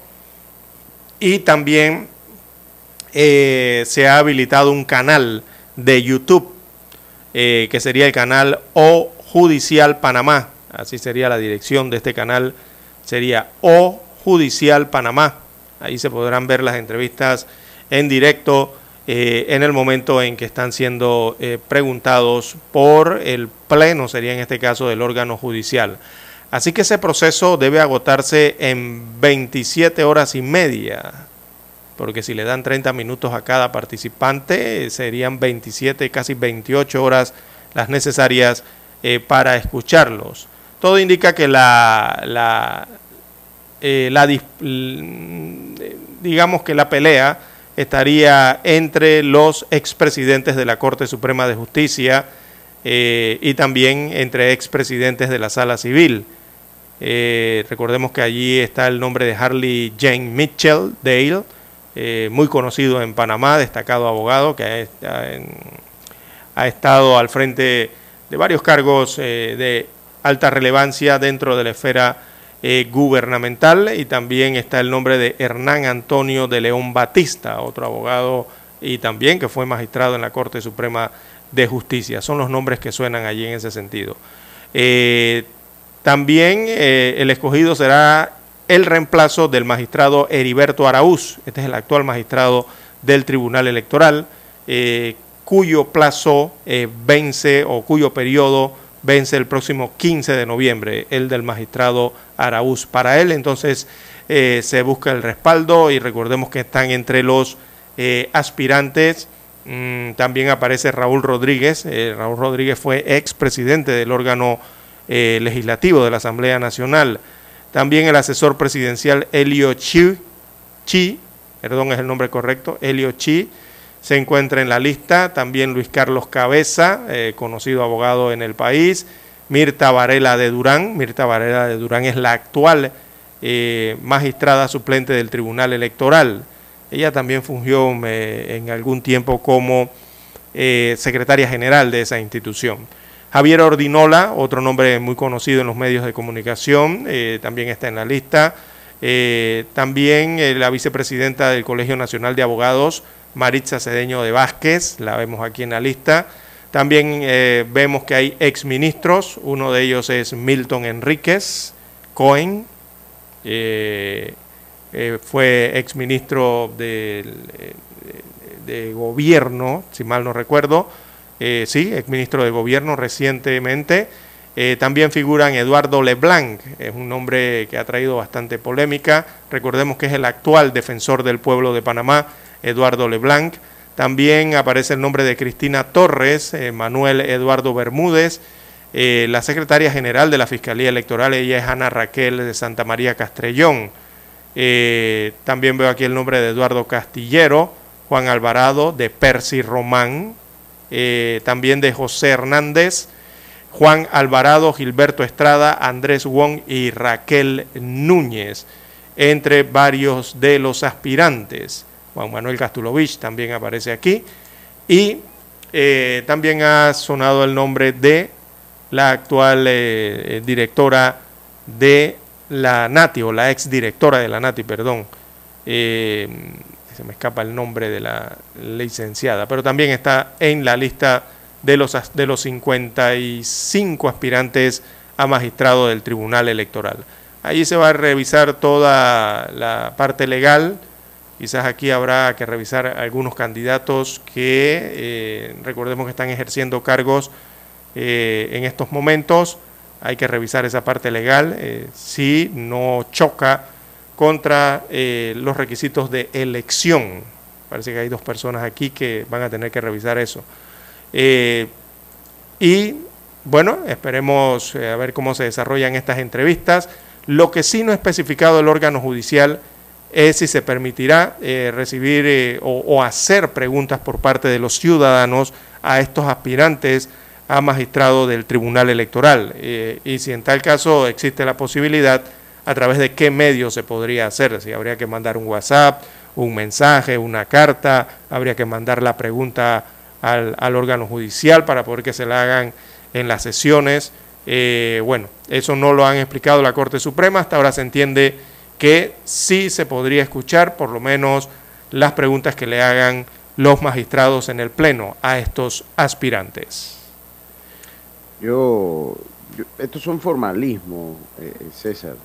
y también eh, se ha habilitado un canal de YouTube eh, que sería el canal O Judicial Panamá. Así sería la dirección de este canal, sería O Judicial Panamá. Ahí se podrán ver las entrevistas en directo eh, en el momento en que están siendo eh, preguntados por el Pleno, sería en este caso del órgano judicial. Así que ese proceso debe agotarse en 27 horas y media, porque si le dan 30 minutos a cada participante, serían 27, casi 28 horas las necesarias eh, para escucharlos. Todo indica que la, la, la digamos que la pelea estaría entre los expresidentes de la Corte Suprema de Justicia eh, y también entre expresidentes de la Sala Civil. Eh, recordemos que allí está el nombre de Harley Jane Mitchell Dale, eh, muy conocido en Panamá, destacado abogado que ha, estado al frente de varios cargos de alta relevancia dentro de la esfera eh, gubernamental y también está el nombre de Hernán Antonio de León Batista, otro abogado y también que fue magistrado en la Corte Suprema de Justicia. Son los nombres que suenan allí en ese sentido. Eh, también eh, el escogido será el reemplazo del magistrado Heriberto Araúz, este es el actual magistrado del Tribunal Electoral, cuyo plazo vence o cuyo periodo vence el próximo 15 de noviembre, el del magistrado Araúz. Para él entonces eh, se busca el respaldo y recordemos que están entre los eh, aspirantes. Mm, también aparece Raúl Rodríguez. Eh, Raúl Rodríguez fue expresidente del órgano legislativo de la Asamblea Nacional. También el asesor presidencial Elio Chi, Chi perdón es el nombre correcto, Elio Chi se encuentra en la lista también Luis Carlos Cabeza, eh, conocido abogado en el país, Mirta Varela de Durán, Mirta Varela de Durán es la actual eh, magistrada suplente del Tribunal Electoral. Ella también fungió eh, en algún tiempo como secretaria general de esa institución. Javier Ordinola, otro nombre muy conocido en los medios de comunicación, también está en la lista. también la vicepresidenta del Colegio Nacional de Abogados, Maritza Cedeño de Vázquez, la vemos aquí en la lista. También eh, vemos que hay exministros, uno de ellos es Milton Enríquez Cohen, eh, eh, fue exministro de, de, gobierno, si mal no recuerdo, sí, exministro de gobierno recientemente. también figuran Eduardo Leblanc, es un nombre que ha traído bastante polémica. Recordemos que es el actual defensor del pueblo de Panamá Eduardo Leblanc. También aparece el nombre de Cristina Torres, eh, Manuel Eduardo Bermúdez, eh, la secretaria general de la Fiscalía Electoral, ella es Ana Raquel de Santa María Castrellón. Eh, también veo aquí el nombre de Eduardo Castillero, Juan Alvarado, de Percy Román, también de José Hernández, Juan Alvarado, Gilberto Estrada, Andrés Wong y Raquel Núñez, entre varios de los aspirantes. Juan Manuel Gastulovich también aparece aquí. Y eh, también ha sonado el nombre de la actual eh, directora de la NATI, o la ex directora de la NATI, perdón. se me escapa el nombre de la licenciada, pero también está en la lista de los, de los 55 aspirantes a magistrado del Tribunal Electoral. Allí se va a revisar toda la parte legal. Quizás aquí habrá que revisar algunos candidatos que eh, recordemos que están ejerciendo cargos eh, en estos momentos. Hay que revisar esa parte legal eh, si no choca contra los requisitos de elección. Parece que hay dos personas aquí que van a tener que revisar eso. y bueno, esperemos a ver cómo se desarrollan estas entrevistas. Lo que sí no ha especificado el órgano judicial es si se permitirá eh, recibir eh, o, hacer preguntas por parte de los ciudadanos a estos aspirantes a magistrado del Tribunal Electoral. Eh, y si en tal caso existe la posibilidad, a través de qué medio se podría hacer, si habría que mandar un WhatsApp, un mensaje, una carta, habría que mandar la pregunta al, al órgano judicial para poder que se la hagan en las sesiones bueno, eso no lo han explicado la Corte Suprema, hasta ahora se entiende que sí se podría escuchar por lo menos las preguntas que le hagan los magistrados en el Pleno a estos aspirantes. Yo, estos son formalismos, eh, César.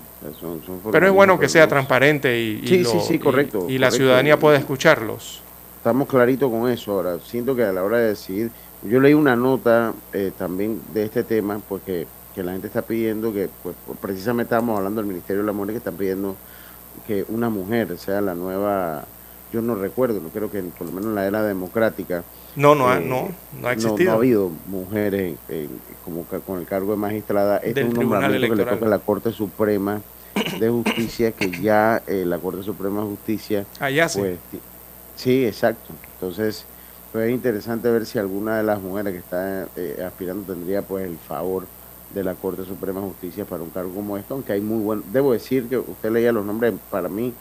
Pero es bueno que sea transparente y, correcto, y, la ciudadanía pueda escucharlos. Estamos claritos con eso ahora. Siento que a la hora de decidir yo leí una nota eh, también de este tema, porque que la gente está pidiendo que, pues, precisamente estábamos hablando del Ministerio de la Mujer, que están pidiendo que una mujer sea la nueva, yo no recuerdo, no creo que por lo menos en la era democrática. No, no, ha, eh, no, no ha existido. No, ha habido mujeres como con el cargo de magistrada. Este es un nombramiento que le toca a la Corte Suprema de Justicia, que ya eh, la Corte Suprema de Justicia. Allá sí. Pues, sí, exacto. Entonces, pues es interesante ver si alguna de las mujeres que está eh, aspirando tendría pues el favor de la Corte Suprema de Justicia para un cargo como esto, aunque hay muy buenos, debo decir que usted leía los nombres, para mí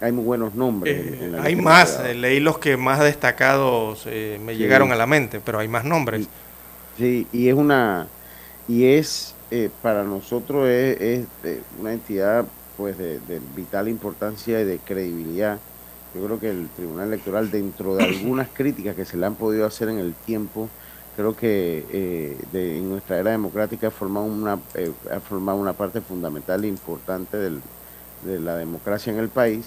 hay muy buenos nombres. Eh, hay más, eh, leí los que más destacados me llegaron a la mente, pero hay más nombres. Sí, y es una, y es, para nosotros es, una entidad pues de vital importancia y de credibilidad yo creo que el Tribunal Electoral, dentro de <coughs> algunas críticas que se le han podido hacer en el tiempo, creo que eh, en nuestra era democrática ha formado una, eh, ha formado una parte fundamental e importante de la democracia en el país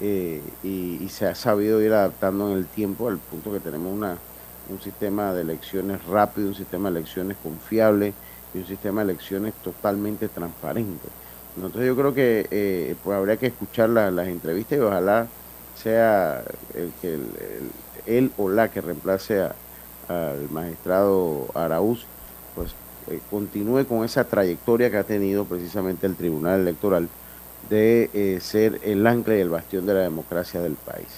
eh, y, se ha sabido ir adaptando en el tiempo al punto que tenemos una, un sistema de elecciones rápido, un sistema de elecciones confiable y un sistema de elecciones totalmente transparente. Entonces yo creo que pues habría que escuchar las entrevistas y ojalá sea el que él o la que reemplace al magistrado Araúz, pues eh, continúe con esa trayectoria que ha tenido precisamente el Tribunal Electoral de eh, ser el ancla y el bastión de la democracia del país.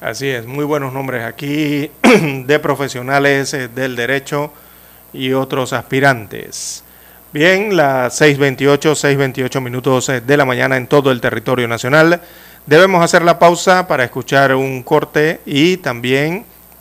Así es, muy buenos nombres aquí <clears throat> de profesionales eh, del derecho y otros aspirantes. Bien, las 6.28, 6.28 minutos de la mañana en todo el territorio nacional. Debemos hacer la pausa para escuchar un corte y también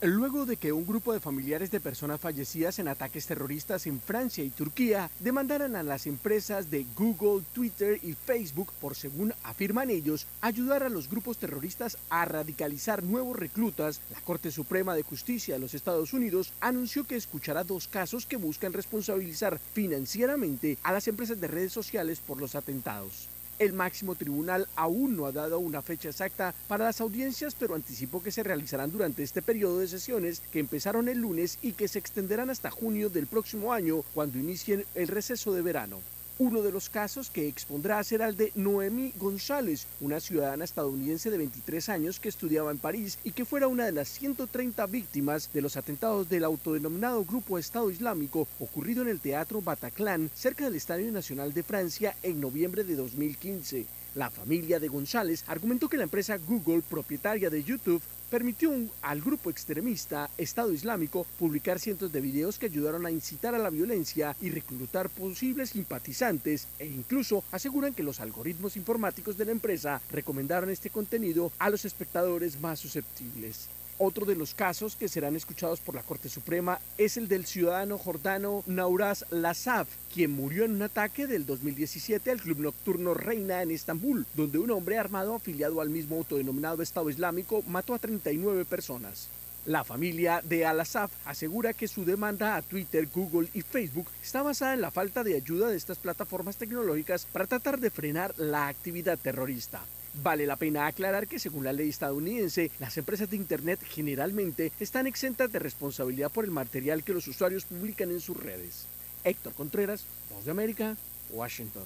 Luego de que un grupo de familiares de personas fallecidas en ataques terroristas en Francia y Turquía demandaran a las empresas de Google, Twitter y Facebook por, según afirman ellos, ayudar a los grupos terroristas a radicalizar nuevos reclutas, la Corte Suprema de Justicia de los Estados Unidos anunció que escuchará dos casos que buscan responsabilizar financieramente a las empresas de redes sociales por los atentados. El máximo tribunal aún no ha dado una fecha exacta para las audiencias, pero anticipó que se realizarán durante este periodo de sesiones que empezaron el lunes y que se extenderán hasta junio del próximo año, cuando inicien el receso de verano. Uno de los casos que expondrá será el de Noemi González, una ciudadana estadounidense de 23 años que estudiaba en París y que fuera una de las 130 víctimas de los atentados del autodenominado Grupo Estado Islámico ocurrido en el Teatro Bataclan cerca del Estadio Nacional de Francia en noviembre de 2015. La familia de González argumentó que la empresa Google, propietaria de YouTube, permitió al grupo extremista Estado Islámico publicar cientos de videos que ayudaron a incitar a la violencia y reclutar posibles simpatizantes e incluso aseguran que los algoritmos informáticos de la empresa recomendaron este contenido a los espectadores más susceptibles. Otro de los casos que serán escuchados por la Corte Suprema es el del ciudadano jordano Nauraz Lassaf, quien murió en un ataque del 2017 al club nocturno Reina en Estambul, donde un hombre armado afiliado al mismo autodenominado Estado Islámico mató a 39 personas. La familia de Al-Assaf asegura que su demanda a Twitter, Google y Facebook está basada en la falta de ayuda de estas plataformas tecnológicas para tratar de frenar la actividad terrorista. Vale la pena aclarar que según la ley estadounidense, las empresas de Internet generalmente están exentas de responsabilidad por el material que los usuarios publican en sus redes. Héctor Contreras, Voz de América, Washington.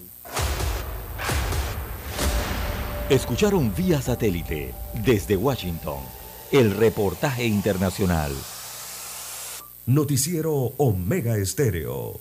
Escucharon vía satélite desde Washington el reportaje internacional. Noticiero Omega Estéreo.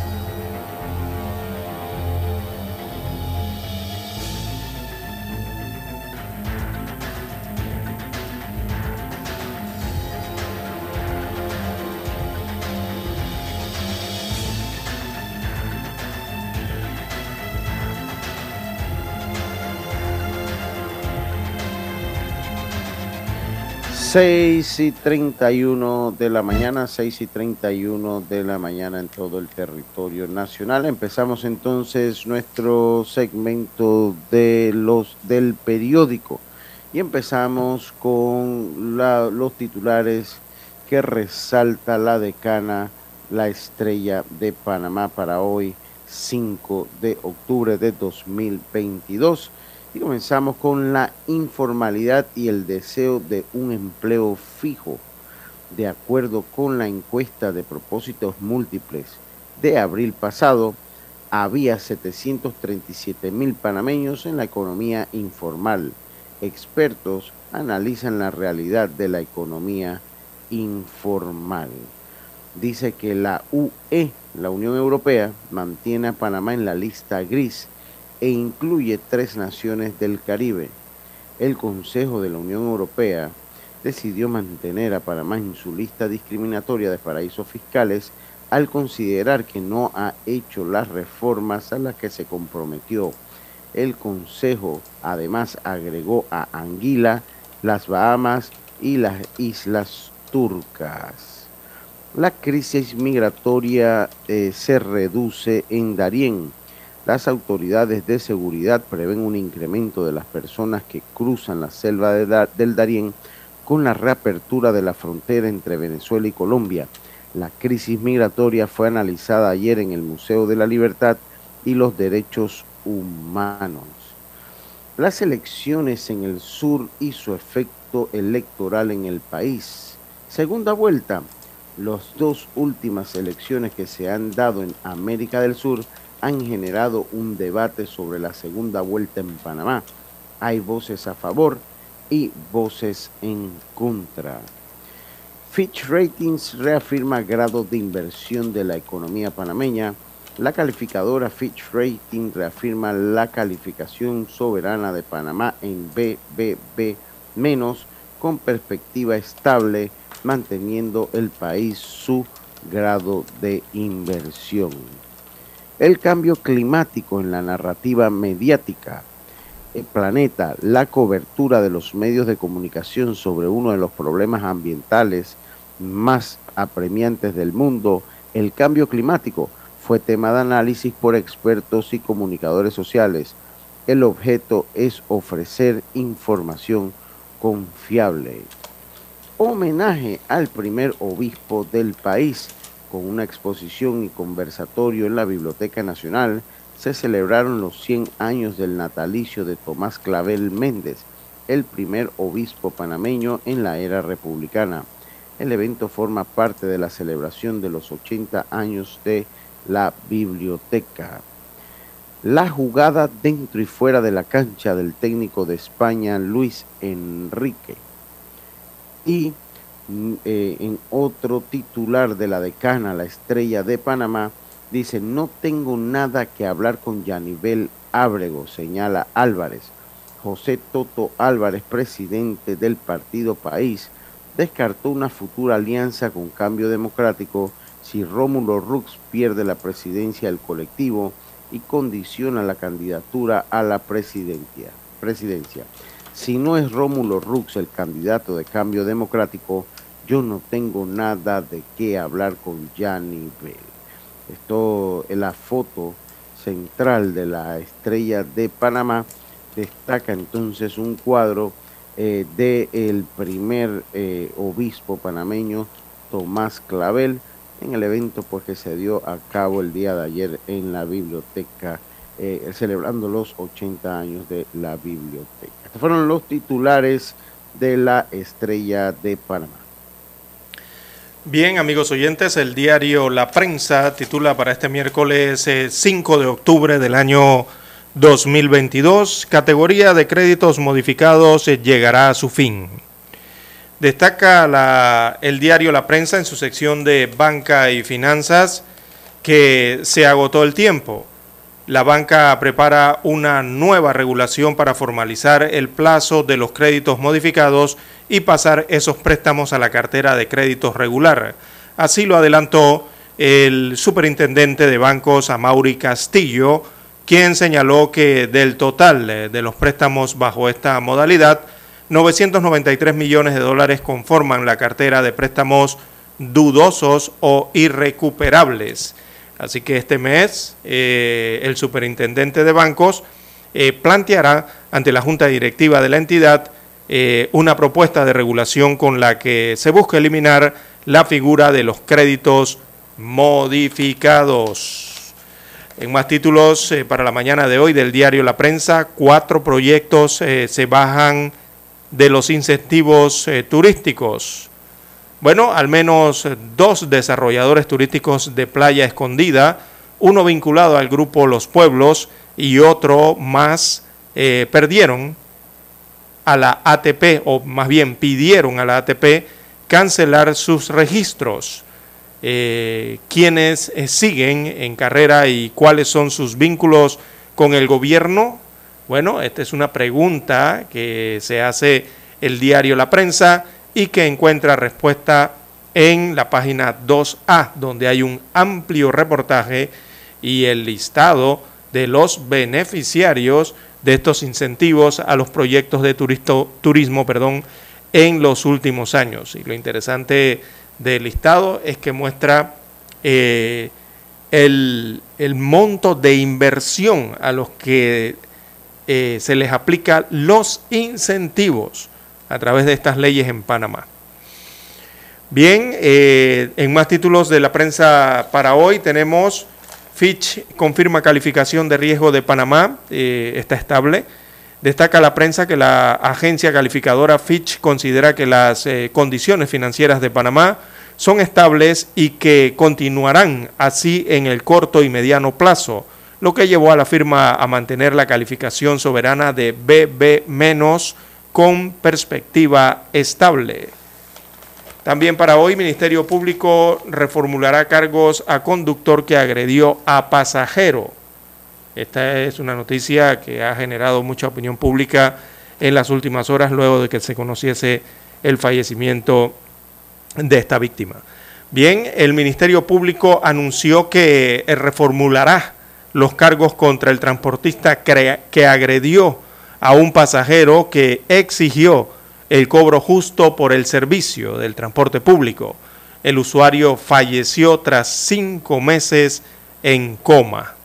6 y 31 de la mañana, 6 y 31 de la mañana en todo el territorio nacional. Empezamos entonces nuestro segmento de los del periódico y empezamos con los titulares que resalta la decana, la estrella de Panamá para hoy, 5 de octubre de 2022 y comenzamos con la informalidad y el deseo de un empleo fijo. De acuerdo con la encuesta de propósitos múltiples de abril pasado, había 737 mil panameños en la economía informal. Expertos analizan la realidad de la economía informal. Dice que la UE, la Unión Europea, mantiene a Panamá en la lista gris e incluye tres naciones del Caribe. El Consejo de la Unión Europea decidió mantener a Panamá en su lista discriminatoria de paraísos fiscales al considerar que no ha hecho las reformas a las que se comprometió. El Consejo además agregó a Anguila, las Bahamas y las Islas Turcas. La crisis migratoria eh, se reduce en Darién las autoridades de seguridad prevén un incremento de las personas que cruzan la selva del Darién con la reapertura de la frontera entre Venezuela y Colombia. La crisis migratoria fue analizada ayer en el Museo de la Libertad y los Derechos Humanos. Las elecciones en el sur y su efecto electoral en el país. Segunda vuelta. Las dos últimas elecciones que se han dado en América del Sur han generado un debate sobre la segunda vuelta en Panamá. Hay voces a favor y voces en contra. Fitch Ratings reafirma grado de inversión de la economía panameña. La calificadora Fitch Ratings reafirma la calificación soberana de Panamá en BBB- con perspectiva estable manteniendo el país su grado de inversión. El cambio climático en la narrativa mediática, el planeta, la cobertura de los medios de comunicación sobre uno de los problemas ambientales más apremiantes del mundo, el cambio climático, fue tema de análisis por expertos y comunicadores sociales. El objeto es ofrecer información confiable. Homenaje al primer obispo del país con una exposición y conversatorio en la Biblioteca Nacional se celebraron los 100 años del natalicio de Tomás Clavel Méndez, el primer obispo panameño en la era republicana. El evento forma parte de la celebración de los 80 años de la biblioteca. La jugada dentro y fuera de la cancha del técnico de España, Luis Enrique. Y eh, en otro titular de la decana, la estrella de Panamá, dice, no tengo nada que hablar con Yanivel Ábrego, señala Álvarez. José Toto Álvarez, presidente del partido País, descartó una futura alianza con Cambio Democrático si Rómulo Rux pierde la presidencia del colectivo y condiciona la candidatura a la presidencia. presidencia. Si no es Rómulo Rux el candidato de cambio democrático, yo no tengo nada de qué hablar con Gianni Bell. Esto en la foto central de la estrella de Panamá destaca entonces un cuadro eh, del primer eh, obispo panameño Tomás Clavel, en el evento pues, que se dio a cabo el día de ayer en la biblioteca, eh, celebrando los 80 años de la biblioteca. Estos fueron los titulares de la Estrella de Panamá. Bien, amigos oyentes, el diario La Prensa titula para este miércoles 5 eh, de octubre del año 2022, categoría de créditos modificados eh, llegará a su fin. Destaca el diario La Prensa en su sección de banca y finanzas que se agotó el tiempo. La banca prepara una nueva regulación para formalizar el plazo de los créditos modificados y pasar esos préstamos a la cartera de créditos regular. Así lo adelantó el superintendente de bancos Amaury Castillo, quien señaló que del total de los préstamos bajo esta modalidad, 993 millones de dólares conforman la cartera de préstamos dudosos o irrecuperables. Así que este mes eh, el superintendente de bancos eh, planteará ante la Junta Directiva de la entidad eh, una propuesta de regulación con la que se busca eliminar la figura de los créditos modificados. En más títulos para la mañana de hoy del diario La Prensa, cuatro proyectos se bajan de los incentivos turísticos. Bueno, al menos dos desarrolladores turísticos de Playa Escondida, uno vinculado al grupo Los Pueblos y otro más, eh, perdieron a la ATP, o más bien pidieron a la ATP cancelar sus registros. Eh, ¿Quiénes siguen en carrera y cuáles son sus vínculos con el gobierno? Bueno, esta es una pregunta que se hace el diario La Prensa y que encuentra respuesta en la página 2A, donde hay un amplio reportaje y el listado de los beneficiarios de estos incentivos a los proyectos de turismo perdón, en los últimos años. Y lo interesante del listado es que muestra eh, el, el monto de inversión a los que eh, se les aplica los incentivos a través de estas leyes en Panamá. Bien, eh, en más títulos de la prensa para hoy tenemos Fitch confirma calificación de riesgo de Panamá, eh, está estable. Destaca la prensa que la agencia calificadora Fitch considera que las condiciones financieras de Panamá son estables y que continuarán así en el corto y mediano plazo lo que llevó a la firma a mantener la calificación soberana de BB- con perspectiva estable. También para hoy, Ministerio Público reformulará cargos a conductor que agredió a pasajero. Esta es una noticia que ha generado mucha opinión pública en las últimas horas luego de que se conociese el fallecimiento de esta víctima. Bien, el Ministerio Público anunció que reformulará los cargos contra el transportista que agredió a un pasajero que exigió el cobro justo por el servicio del transporte público. El usuario falleció tras cinco meses en coma.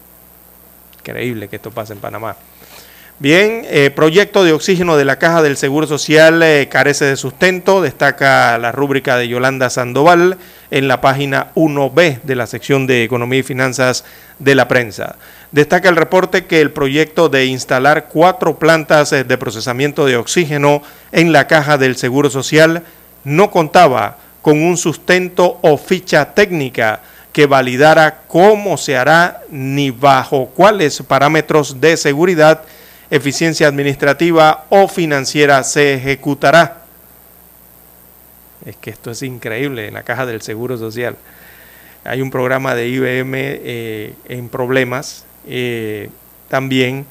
Increíble que esto pase en Panamá. Bien, eh, proyecto de oxígeno de la Caja del Seguro Social eh, carece de sustento, destaca la rúbrica de Yolanda Sandoval en la página 1B de la sección de Economía y Finanzas de la prensa. Destaca el reporte que el proyecto de instalar cuatro plantas eh, de procesamiento de oxígeno en la Caja del Seguro Social no contaba con un sustento o ficha técnica que validara cómo se hará ni bajo cuáles parámetros de seguridad eficiencia administrativa o financiera se ejecutará. Es que esto es increíble en la caja del Seguro Social. Hay un programa de IBM eh, en problemas. Eh, también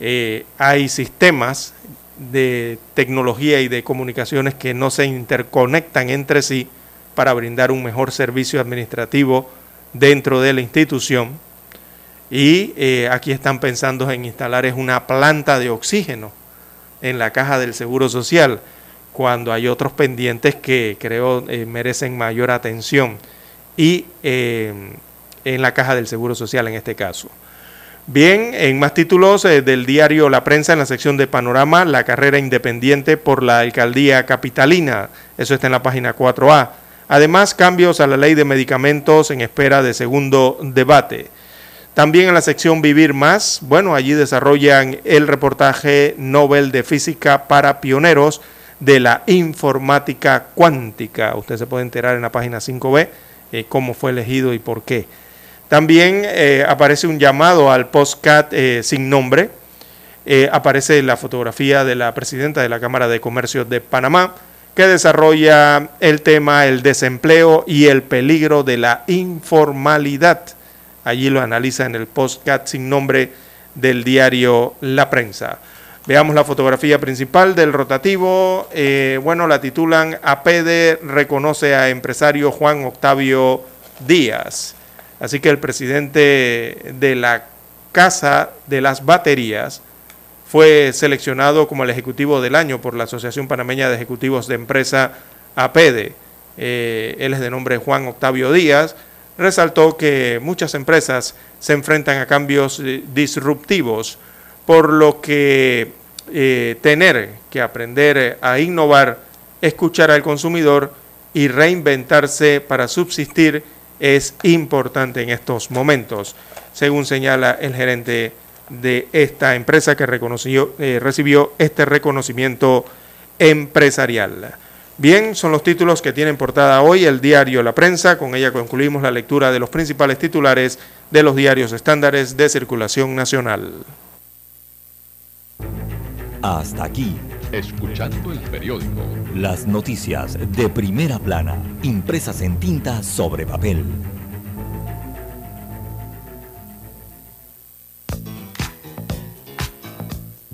eh, hay sistemas de tecnología y de comunicaciones que no se interconectan entre sí para brindar un mejor servicio administrativo dentro de la institución y eh, aquí están pensando en instalar es una planta de oxígeno en la caja del Seguro Social, cuando hay otros pendientes que creo eh, merecen mayor atención y eh, en la caja del Seguro Social en este caso. Bien, en más títulos del diario La Prensa, en la sección de Panorama, la carrera independiente por la alcaldía capitalina. Eso está en la página 4A. Además, cambios a la ley de medicamentos en espera de segundo debate. También en la sección Vivir Más, bueno, allí desarrollan el reportaje Nobel de Física para pioneros de la informática cuántica. Usted se puede enterar en la página 5B eh, cómo fue elegido y por qué. También eh, aparece un llamado al postcat eh, sin nombre. aparece la fotografía de la presidenta de la Cámara de Comercio de Panamá, que desarrolla el tema el desempleo y el peligro de la informalidad. Allí lo analiza en el postcat sin nombre del diario La Prensa. Veamos la fotografía principal del rotativo. Eh, bueno, la titulan APEDE reconoce a empresario Juan Octavio Díaz. Así que el presidente de la Casa de las Baterías fue seleccionado como el Ejecutivo del Año por la Asociación Panameña de Ejecutivos de Empresa APEDE. Eh, él es de nombre Juan Octavio Díaz resaltó que muchas empresas se enfrentan a cambios eh, disruptivos, por lo que eh, tener que aprender a innovar, escuchar al consumidor y reinventarse para subsistir es importante en estos momentos, según señala el gerente de esta empresa que eh, recibió este reconocimiento empresarial. Bien, son los títulos que tienen portada hoy el diario La Prensa. Con ella concluimos la lectura de los principales titulares de los diarios estándares de circulación nacional. Hasta aquí. Escuchando el periódico. Las noticias de primera plana, impresas en tinta sobre papel.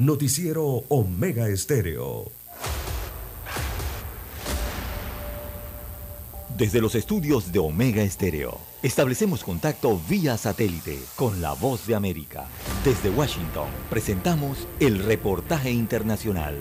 Noticiero Omega Estéreo. Desde los estudios de Omega Estéreo, establecemos contacto vía satélite con la voz de América. Desde Washington, presentamos el reportaje internacional.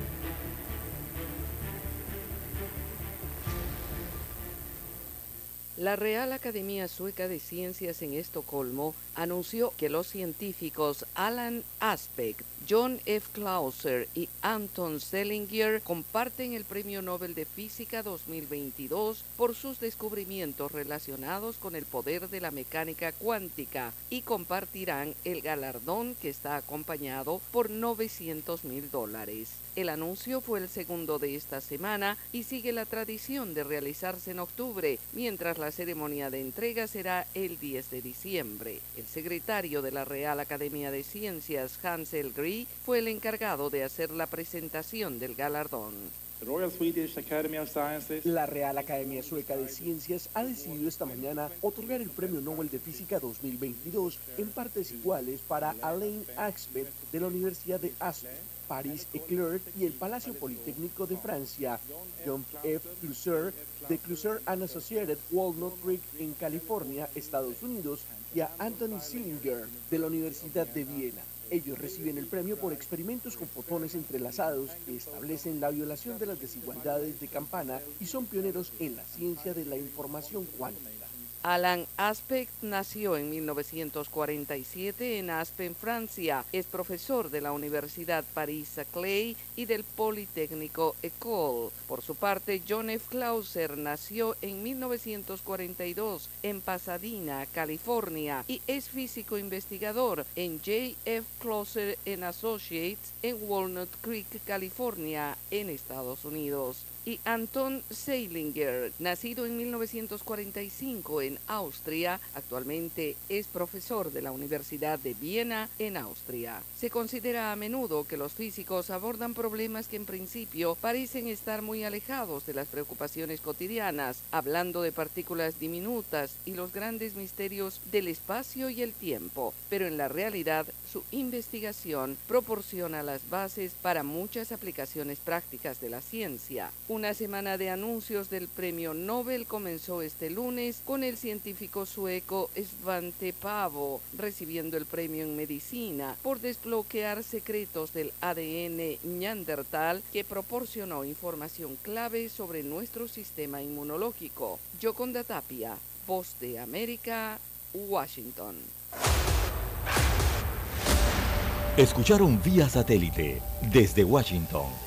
La Real Academia Sueca de Ciencias en Estocolmo anunció que los científicos Alan Aspect John F. Clauser y Anton Selinger comparten el Premio Nobel de Física 2022 por sus descubrimientos relacionados con el poder de la mecánica cuántica y compartirán el galardón que está acompañado por 900 mil dólares. El anuncio fue el segundo de esta semana y sigue la tradición de realizarse en octubre, mientras la ceremonia de entrega será el 10 de diciembre. El secretario de la Real Academia de Ciencias, Hansel Gree, fue el encargado de hacer la presentación del galardón. La Real Academia Sueca de Ciencias ha decidido esta mañana otorgar el Premio Nobel de Física 2022 en partes iguales para Alain Axpet de la Universidad de Aspen, Paris Eclair y el Palacio Politécnico de Francia, John F. Clusser de Clusser and Associated Walnut Creek en California, Estados Unidos, y a Anthony Sillinger de la Universidad de Viena. Ellos reciben el premio por experimentos con fotones entrelazados que establecen la violación de las desigualdades de campana y son pioneros en la ciencia de la información cuántica. Alan Aspect nació en 1947 en Aspen, Francia. Es profesor de la Universidad Paris-Saclay y del Politécnico École. Por su parte, John F. Clauser nació en 1942 en Pasadena, California, y es físico investigador en J. F. Clauser Associates en Walnut Creek, California, en Estados Unidos y Anton Seilinger, nacido en 1945 en Austria, actualmente es profesor de la Universidad de Viena en Austria. Se considera a menudo que los físicos abordan problemas que en principio parecen estar muy alejados de las preocupaciones cotidianas, hablando de partículas diminutas y los grandes misterios del espacio y el tiempo, pero en la realidad su investigación proporciona las bases para muchas aplicaciones prácticas de la ciencia. Una semana de anuncios del premio Nobel comenzó este lunes con el científico sueco Svante Pavo recibiendo el premio en medicina por desbloquear secretos del ADN Neandertal que proporcionó información clave sobre nuestro sistema inmunológico. Yoconda Tapia, Voz de América, Washington. Escucharon vía satélite desde Washington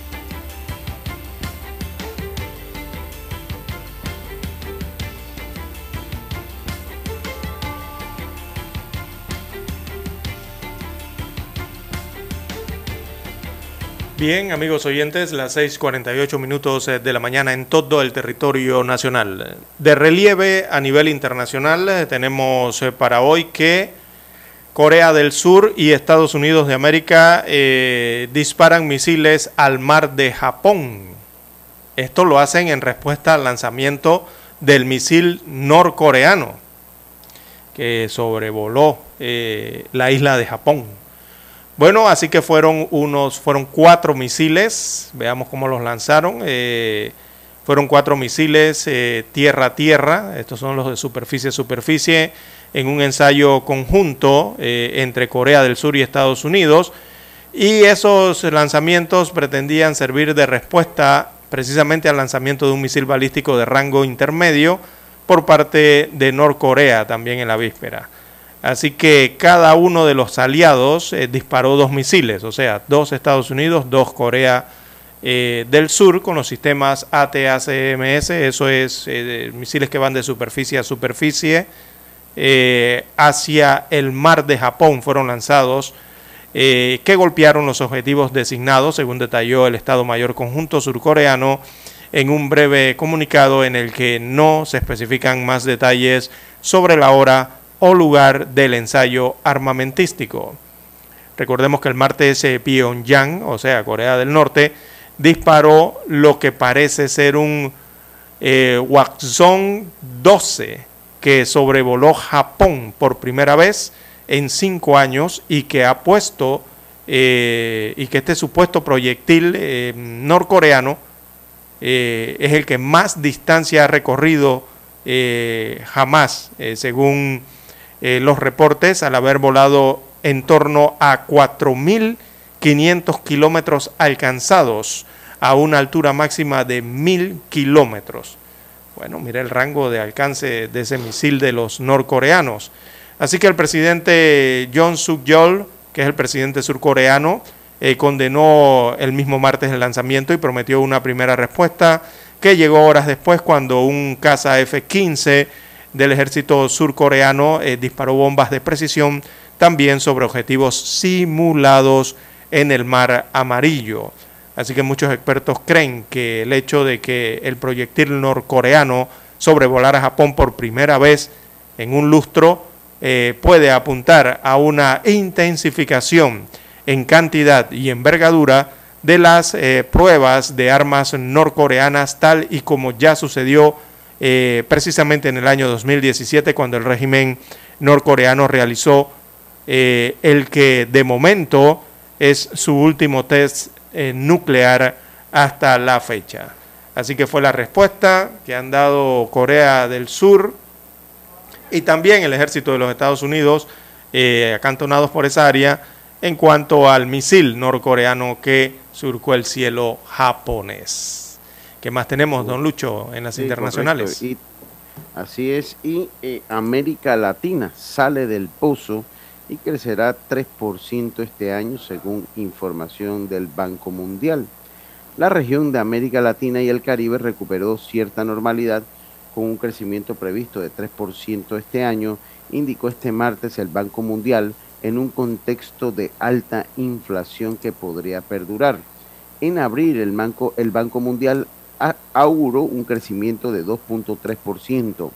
Bien, amigos oyentes, las 6:48 minutos eh, de la mañana en todo el territorio nacional. De relieve a nivel internacional, eh, tenemos eh, para hoy que Corea del Sur y Estados Unidos de América disparan misiles al mar de Japón. Esto lo hacen en respuesta al lanzamiento del misil norcoreano que sobrevoló la isla de Japón. Bueno, así que fueron unos, fueron cuatro misiles, veamos cómo los lanzaron. Eh, fueron cuatro misiles eh, tierra a tierra, estos son los de superficie a superficie, en un ensayo conjunto eh, entre Corea del Sur y Estados Unidos. Y esos lanzamientos pretendían servir de respuesta precisamente al lanzamiento de un misil balístico de rango intermedio por parte de Norcorea también en la víspera. Así que cada uno de los aliados eh, disparó dos misiles, o sea, dos Estados Unidos, dos Corea eh, del Sur con los sistemas ATACMS, eso es eh, misiles que van de superficie a superficie hacia el mar de Japón fueron lanzados que golpearon los objetivos designados, según detalló el Estado Mayor Conjunto surcoreano en un breve comunicado en el que no se especifican más detalles sobre la hora o lugar del ensayo armamentístico. Recordemos que el martes eh, Pyongyang, o sea, Corea del Norte, disparó lo que parece ser un eh, 12 que sobrevoló Japón por primera vez en cinco años y que ha puesto eh, y que este supuesto proyectil eh, norcoreano es el que más distancia ha recorrido jamás, según eh, los reportes al haber volado en torno a 4.500 kilómetros alcanzados a una altura máxima de 1.000 kilómetros. Bueno, mira el rango de alcance de ese misil de los norcoreanos. Así que el presidente John Suk-yeol, que es el presidente surcoreano, eh, condenó el mismo martes el lanzamiento y prometió una primera respuesta que llegó horas después cuando un caza F-15 del ejército surcoreano eh, disparó bombas de precisión también sobre objetivos simulados en el mar amarillo. Así que muchos expertos creen que el hecho de que el proyectil norcoreano sobrevolara Japón por primera vez en un lustro eh, puede apuntar a una intensificación en cantidad y envergadura de las eh, pruebas de armas norcoreanas tal y como ya sucedió eh, precisamente en el año 2017 cuando el régimen norcoreano realizó eh, el que de momento es su último test eh, nuclear hasta la fecha. Así que fue la respuesta que han dado Corea del Sur y también el ejército de los Estados Unidos, acantonados por esa área, en cuanto al misil norcoreano que surcó el cielo japonés. ¿Qué más tenemos, don Lucho, en las internacionales? así es, y eh, América Latina sale del pozo y crecerá 3% este año según información del Banco Mundial. La región de América Latina y el Caribe recuperó cierta normalidad con un crecimiento previsto de 3% este año, indicó este martes el Banco Mundial en un contexto de alta inflación que podría perdurar. En abril el Banco, el Banco Mundial auguró un crecimiento de 2.3%.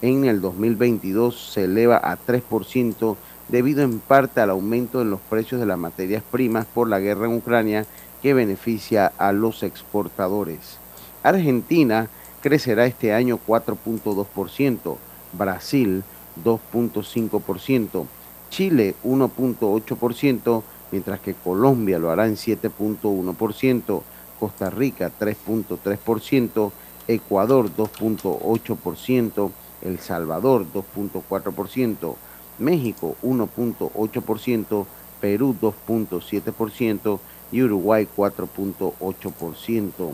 En el 2022 se eleva a 3% debido en parte al aumento en los precios de las materias primas por la guerra en Ucrania que beneficia a los exportadores. Argentina crecerá este año 4.2%, Brasil 2.5%, Chile 1.8%, mientras que Colombia lo hará en 7.1%. Costa Rica 3.3%, Ecuador 2.8%, El Salvador 2.4%, México 1.8%, Perú 2.7% y Uruguay 4.8%.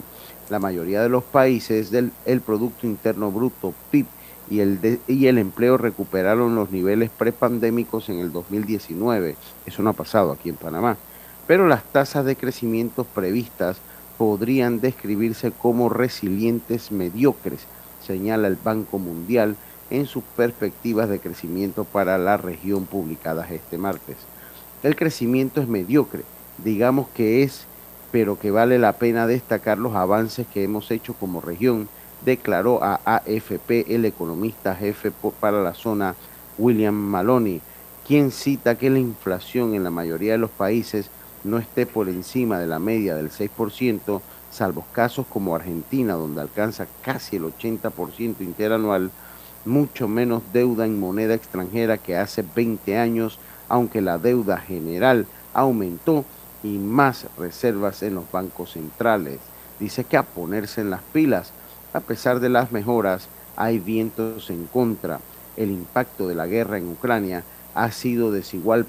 La mayoría de los países del el Producto Interno Bruto, PIB, y el, y el empleo recuperaron los niveles prepandémicos en el 2019. Eso no ha pasado aquí en Panamá. Pero las tasas de crecimiento previstas podrían describirse como resilientes mediocres, señala el Banco Mundial en sus perspectivas de crecimiento para la región publicadas este martes. El crecimiento es mediocre, digamos que es, pero que vale la pena destacar los avances que hemos hecho como región, declaró a AFP el economista jefe para la zona William Maloney, quien cita que la inflación en la mayoría de los países no esté por encima de la media del 6%, salvo casos como Argentina, donde alcanza casi el 80% interanual, mucho menos deuda en moneda extranjera que hace 20 años, aunque la deuda general aumentó y más reservas en los bancos centrales. Dice que a ponerse en las pilas, a pesar de las mejoras, hay vientos en contra. El impacto de la guerra en Ucrania ha sido desigual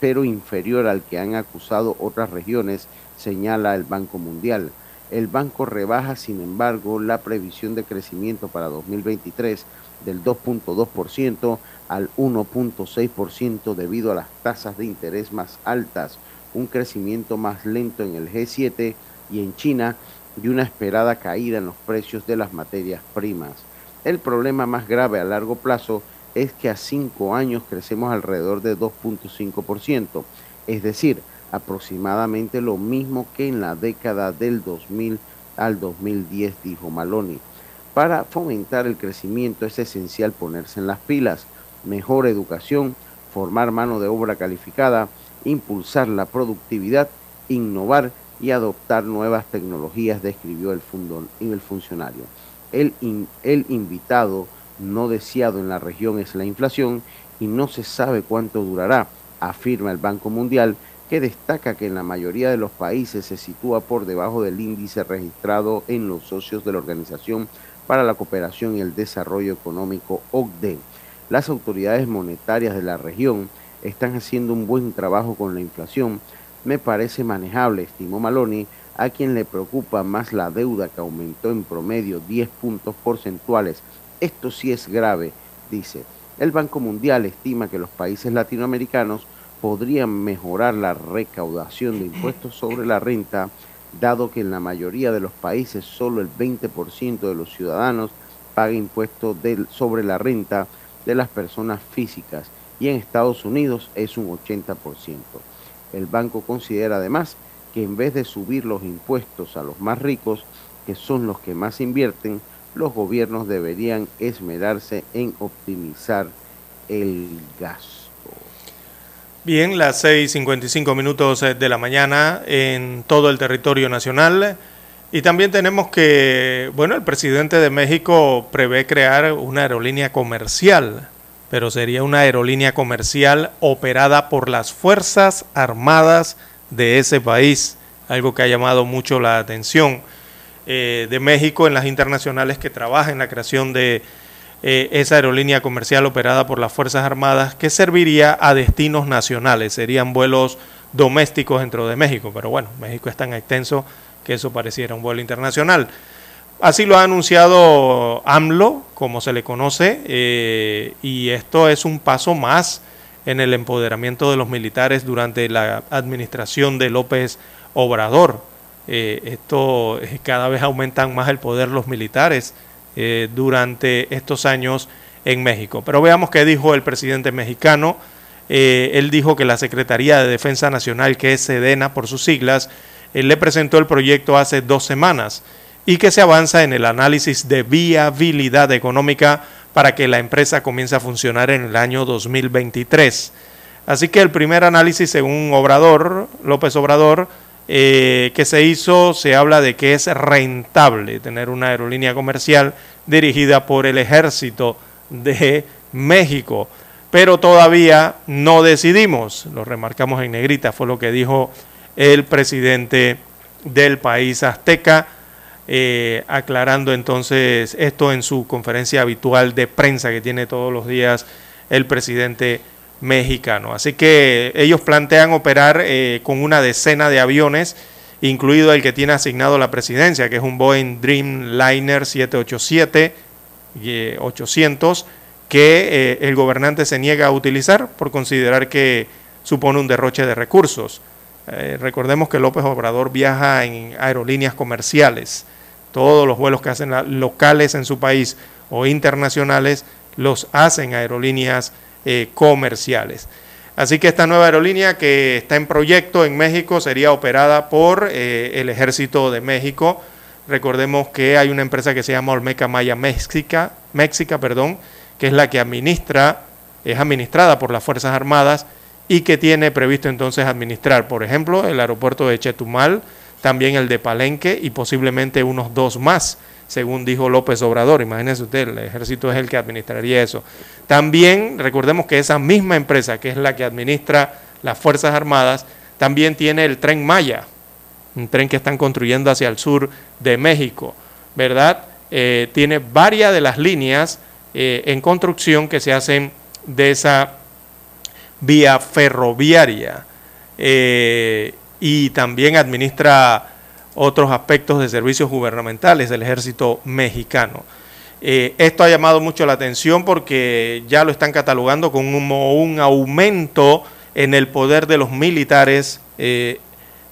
pero inferior al que han acusado otras regiones, señala el Banco Mundial. El banco rebaja, sin embargo, la previsión de crecimiento para 2023 del 2.2% al 1.6% debido a las tasas de interés más altas, un crecimiento más lento en el G7 y en China y una esperada caída en los precios de las materias primas. El problema más grave a largo plazo es que a cinco años crecemos alrededor de 2.5%, es decir, aproximadamente lo mismo que en la década del 2000 al 2010, dijo Maloney. Para fomentar el crecimiento es esencial ponerse en las pilas, mejor educación, formar mano de obra calificada, impulsar la productividad, innovar y adoptar nuevas tecnologías, describió el, el funcionario. El, el invitado no deseado en la región es la inflación y no se sabe cuánto durará, afirma el Banco Mundial, que destaca que en la mayoría de los países se sitúa por debajo del índice registrado en los socios de la Organización para la Cooperación y el Desarrollo Económico OCDE. Las autoridades monetarias de la región están haciendo un buen trabajo con la inflación. Me parece manejable, estimó Maloney, a quien le preocupa más la deuda que aumentó en promedio 10 puntos porcentuales. Esto sí es grave, dice. El Banco Mundial estima que los países latinoamericanos podrían mejorar la recaudación de impuestos sobre la renta dado que en la mayoría de los países solo el 20% de los ciudadanos paga impuestos sobre la renta de las personas físicas y en Estados Unidos es un 80%. El banco considera además que en vez de subir los impuestos a los más ricos, que son los que más invierten, los gobiernos deberían esmerarse en optimizar el gasto. Bien, las 6.55 minutos de la mañana en todo el territorio nacional. Y también tenemos que, bueno, el presidente de México prevé crear una aerolínea comercial, pero sería una aerolínea comercial operada por las Fuerzas Armadas de ese país, algo que ha llamado mucho la atención eh, de México en las internacionales que trabaja en la creación de eh, esa aerolínea comercial operada por las Fuerzas Armadas que serviría a destinos nacionales, serían vuelos domésticos dentro de México, pero bueno, México es tan extenso que eso pareciera un vuelo internacional. Así lo ha anunciado AMLO, como se le conoce, eh, y esto es un paso más en el empoderamiento de los militares durante la administración de López Obrador. Eh, esto cada vez aumentan más el poder los militares eh, durante estos años en México. Pero veamos qué dijo el presidente mexicano. Eh, él dijo que la Secretaría de Defensa Nacional, que es SEDENA por sus siglas, le presentó el proyecto hace dos semanas y que se avanza en el análisis de viabilidad económica para que la empresa comience a funcionar en el año 2023. Así que el primer análisis, según Obrador, López Obrador, eh, que se hizo, se habla de que es rentable tener una aerolínea comercial dirigida por el ejército de México. Pero todavía no decidimos, lo remarcamos en negrita, fue lo que dijo el presidente del país azteca, eh, aclarando entonces esto en su conferencia habitual de prensa que tiene todos los días el presidente mexicano. Así que ellos plantean operar eh, con una decena de aviones, incluido el que tiene asignado la presidencia, que es un Boeing Dreamliner 787 800, que eh, el gobernante se niega a utilizar por considerar que supone un derroche de recursos. Eh, recordemos que López Obrador viaja en aerolíneas comerciales. Todos los vuelos que hacen locales en su país o internacionales los hacen aerolíneas eh, comerciales. Así que esta nueva aerolínea que está en proyecto en México sería operada por eh, el Ejército de México. Recordemos que hay una empresa que se llama Olmeca Maya México, México, perdón, que es la que administra, es administrada por las Fuerzas Armadas y que tiene previsto entonces administrar, por ejemplo, el aeropuerto de Chetumal, también el de Palenque y posiblemente unos dos más según dijo López Obrador. Imagínense usted, el ejército es el que administraría eso. También recordemos que esa misma empresa, que es la que administra las Fuerzas Armadas, también tiene el tren Maya, un tren que están construyendo hacia el sur de México, ¿verdad? Eh, tiene varias de las líneas eh, en construcción que se hacen de esa vía ferroviaria eh, y también administra otros aspectos de servicios gubernamentales del ejército mexicano. Eh, esto ha llamado mucho la atención porque ya lo están catalogando como un, aumento en el poder de los militares eh,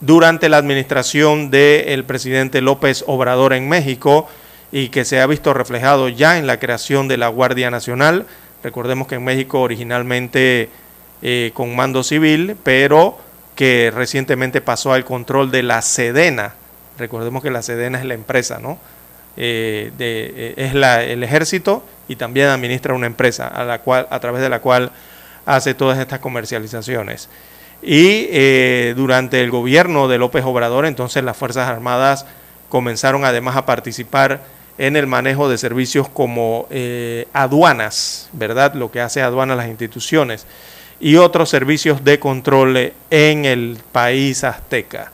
durante la administración del presidente López Obrador en México y que se ha visto reflejado ya en la creación de la Guardia Nacional. Recordemos que en México originalmente eh, con mando civil, pero que recientemente pasó al control de la Sedena. Recordemos que la Sedena es la empresa, ¿no? Eh, eh, es la, el ejército y también administra una empresa a, la cual, a través de la cual hace todas estas comercializaciones. Y eh, durante el gobierno de López Obrador, entonces las Fuerzas Armadas comenzaron además a participar en el manejo de servicios como aduanas, ¿verdad? Lo que hace aduanas las instituciones y otros servicios de control en el país azteca.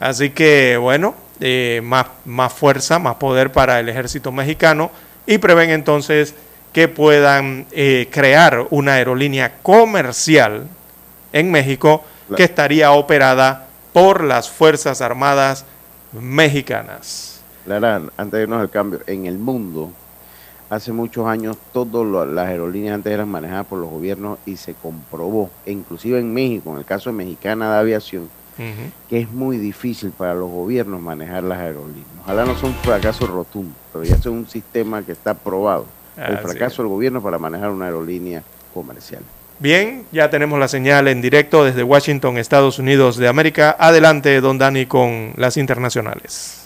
Así que, bueno, eh, más, más fuerza, más poder para el ejército mexicano y prevén entonces que puedan eh, crear una aerolínea comercial en México que estaría operada por las Fuerzas Armadas mexicanas. Lara, antes de irnos al cambio, en el mundo, hace muchos años, todas las aerolíneas antes eran manejadas por los gobiernos y se comprobó, inclusive en México, en el caso de Mexicana de Aviación, que es muy difícil para los gobiernos manejar las aerolíneas. Ojalá no sea un fracaso rotundo, pero ya es un sistema que está probado. el fracaso del gobierno para manejar una aerolínea comercial. Bien, ya tenemos la señal en directo desde Washington, Estados Unidos de América. Adelante, don Dani, con las internacionales.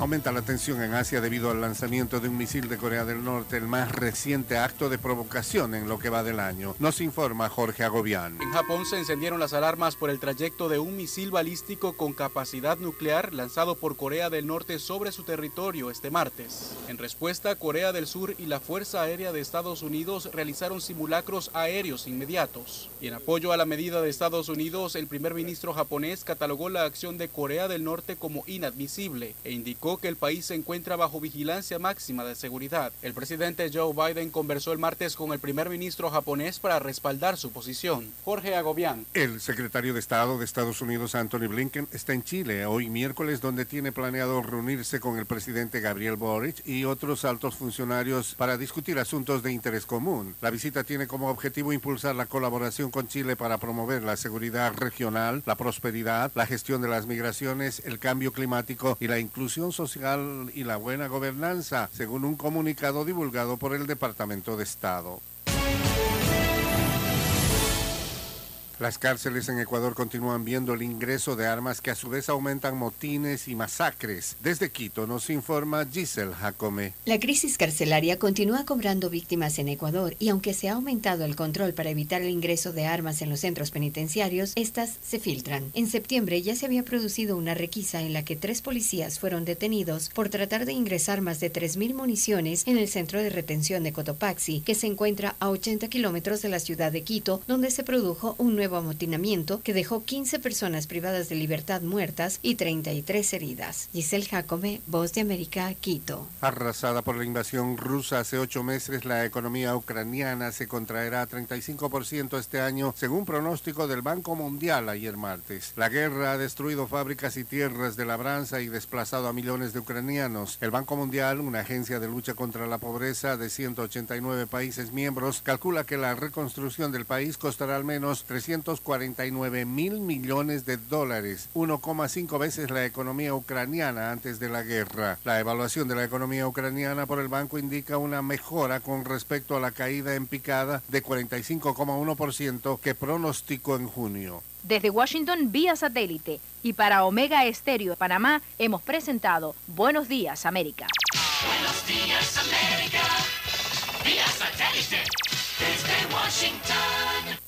Aumenta la tensión en Asia debido al lanzamiento de un misil de Corea del Norte, el más reciente acto de provocación en lo que va del año. Nos informa Jorge Agobián. En Japón se encendieron las alarmas por el trayecto de un misil balístico con capacidad nuclear lanzado por Corea del Norte sobre su territorio este martes. En respuesta, Corea del Sur y la Fuerza Aérea de Estados Unidos realizaron simulacros aéreos inmediatos. Y en apoyo a la medida de Estados Unidos, el primer ministro japonés catalogó la acción de Corea del Norte como inadmisible e indicó que el país se encuentra bajo vigilancia máxima de seguridad. El presidente Joe Biden conversó el martes con el primer ministro japonés para respaldar su posición. Jorge Agobián. El secretario de Estado de Estados Unidos, Anthony Blinken, está en Chile hoy miércoles donde tiene planeado reunirse con el presidente Gabriel Boric y otros altos funcionarios para discutir asuntos de interés común. La visita tiene como objetivo impulsar la colaboración con Chile para promover la seguridad regional, la prosperidad, la gestión de las migraciones, el cambio climático y la inclusión social y la buena gobernanza, según un comunicado divulgado por el Departamento de Estado. Las cárceles en Ecuador continúan viendo el ingreso de armas que a su vez aumentan motines y masacres. Desde Quito nos informa Giselle Jacome. La crisis carcelaria continúa cobrando víctimas en Ecuador y aunque se ha aumentado el control para evitar el ingreso de armas en los centros penitenciarios, estas se filtran. En septiembre ya se había producido una requisa en la que tres policías fueron detenidos por tratar de ingresar más de 3.000 municiones en el centro de retención de Cotopaxi, que se encuentra a 80 kilómetros de la ciudad de Quito, donde se produjo un nuevo amotinamiento que dejó 15 personas privadas de libertad muertas y 33 heridas. Giselle Jacome, Voz de América, Quito. Arrasada por la invasión rusa hace ocho meses, la economía ucraniana se contraerá a 35% este año, según pronóstico del Banco Mundial ayer martes. La guerra ha destruido fábricas y tierras de labranza y desplazado a millones de ucranianos. El Banco Mundial, una agencia de lucha contra la pobreza de 189 países miembros, calcula que la reconstrucción del país costará al menos 300 349 mil millones de dólares, 1,5 veces la economía ucraniana antes de la guerra. La evaluación de la economía ucraniana por el banco indica una mejora con respecto a la caída en picada de 45,1% que pronosticó en junio. desde Washington vía satélite y para Omega Estéreo de Panamá hemos presentado Buenos Días América. Buenos días América, vía satélite desde Washington.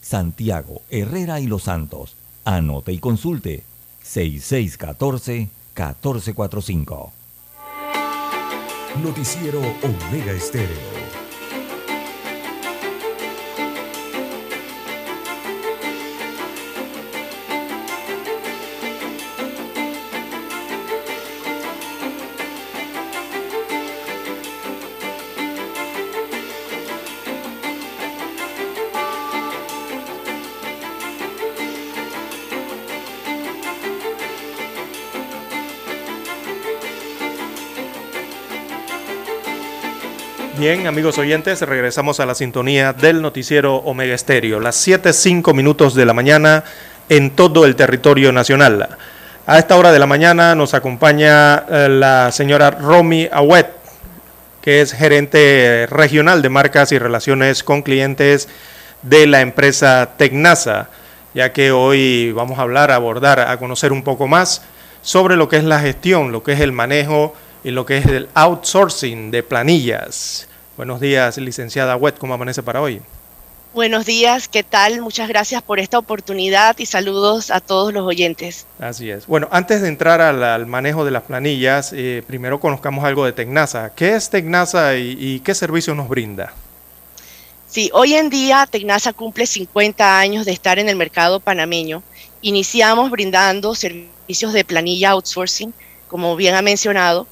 Santiago, Herrera y Los Santos. Anote y consulte 6614-1445. Noticiero Omega Estéreo. Bien, amigos oyentes, regresamos a la sintonía del noticiero Omega Estéreo, las 7.05 minutos de la mañana en todo el territorio nacional. A esta hora de la mañana nos acompaña eh, la señora Romy Awet, que es gerente regional de marcas y relaciones con clientes de la empresa Tecnasa, ya que hoy vamos a hablar, abordar, a conocer un poco más sobre lo que es la gestión, lo que es el manejo y lo que es el outsourcing de planillas. Buenos días, licenciada Wet, ¿cómo amanece para hoy? Buenos días, ¿qué tal? Muchas gracias por esta oportunidad y saludos a todos los oyentes. Así es. Bueno, antes de entrar al, al manejo de las planillas, eh, primero conozcamos algo de Tecnasa. ¿Qué es Tecnasa y, y qué servicio nos brinda? Sí, hoy en día Tecnasa cumple 50 años de estar en el mercado panameño. Iniciamos brindando servicios de planilla outsourcing, como bien ha mencionado,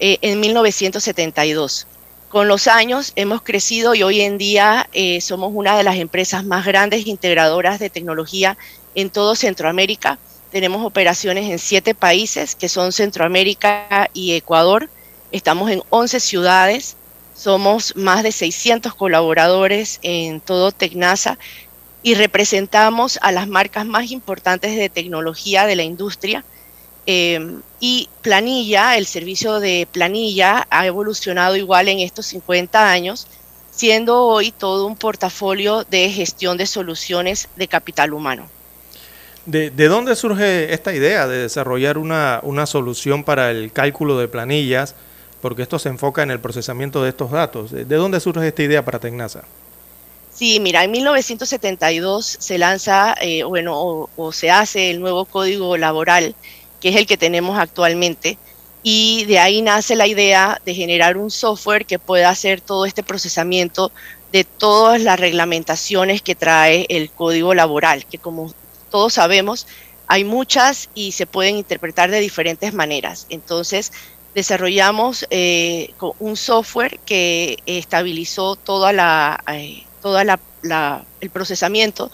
eh, en 1972. Con los años hemos crecido y hoy en día eh, somos una de las empresas más grandes integradoras de tecnología en todo Centroamérica. Tenemos operaciones en siete países que son Centroamérica y Ecuador. Estamos en 11 ciudades. Somos más de 600 colaboradores en todo Tecnasa y representamos a las marcas más importantes de tecnología de la industria. Eh, y planilla, el servicio de planilla ha evolucionado igual en estos 50 años, siendo hoy todo un portafolio de gestión de soluciones de capital humano. ¿De, de dónde surge esta idea de desarrollar una, una, solución para el cálculo de planillas? Porque esto se enfoca en el procesamiento de estos datos. ¿De, de dónde surge esta idea para Tecnasa? Sí, mira, en 1972 se lanza, eh, bueno, o, o se hace el nuevo código laboral que es el que tenemos actualmente. Y de ahí nace la idea de generar un software que pueda hacer todo este procesamiento de todas las reglamentaciones que trae el código laboral, que como todos sabemos, hay muchas y se pueden interpretar de diferentes maneras. Entonces, desarrollamos eh, un software que estabilizó toda la, eh, toda la, el procesamiento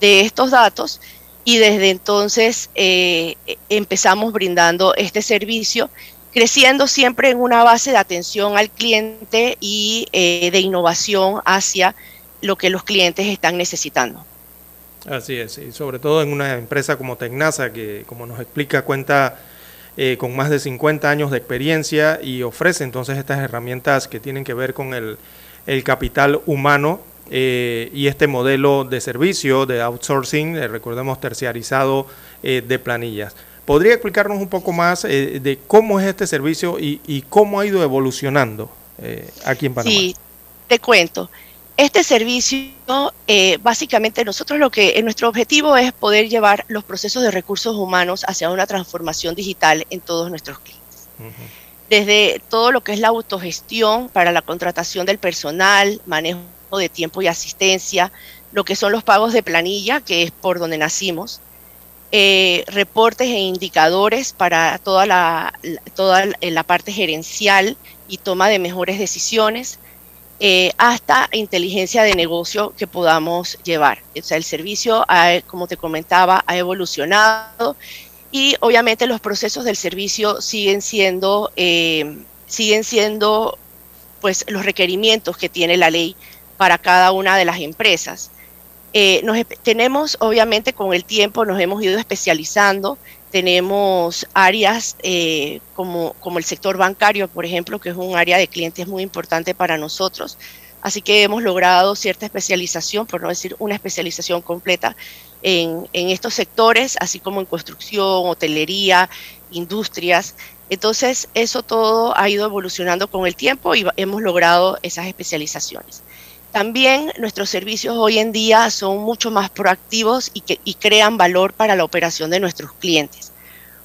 de estos datos y desde entonces eh, empezamos brindando este servicio, creciendo siempre en una base de atención al cliente y eh, de innovación hacia lo que los clientes están necesitando. Así es, y sobre todo en una empresa como Tecnasa, que como nos explica cuenta eh, con más de 50 años de experiencia y ofrece entonces estas herramientas que tienen que ver con el, el capital humano eh, y este modelo de servicio de outsourcing, eh, recordemos terciarizado eh, de planillas. ¿Podría explicarnos un poco más eh, de cómo es este servicio y, y cómo ha ido evolucionando aquí en Panamá? Sí, te cuento. Este servicio, básicamente nosotros lo que, nuestro objetivo es poder llevar los procesos de recursos humanos hacia una transformación digital en todos nuestros clientes. Uh -huh desde todo lo que es la autogestión para la contratación del personal, manejo de tiempo y asistencia, lo que son los pagos de planilla, que es por donde nacimos, eh, reportes e indicadores para toda la, toda la parte gerencial y toma de mejores decisiones, eh, hasta inteligencia de negocio que podamos llevar. O sea, el servicio, ha, como te comentaba, ha evolucionado y obviamente los procesos del servicio siguen siendo, eh, siguen siendo pues, los requerimientos que tiene la ley para cada una de las empresas. Eh, nos, tenemos, obviamente, con el tiempo nos hemos ido especializando. Tenemos áreas eh, como, como el sector bancario, por ejemplo, que es un área de clientes muy importante para nosotros. Así que hemos logrado cierta especialización, por no decir una especialización completa en, en estos sectores, así como en construcción, hotelería, industrias. Entonces, eso todo ha ido evolucionando con el tiempo y hemos logrado esas especializaciones. También nuestros servicios hoy en día son mucho más proactivos y, que, crean valor para la operación de nuestros clientes.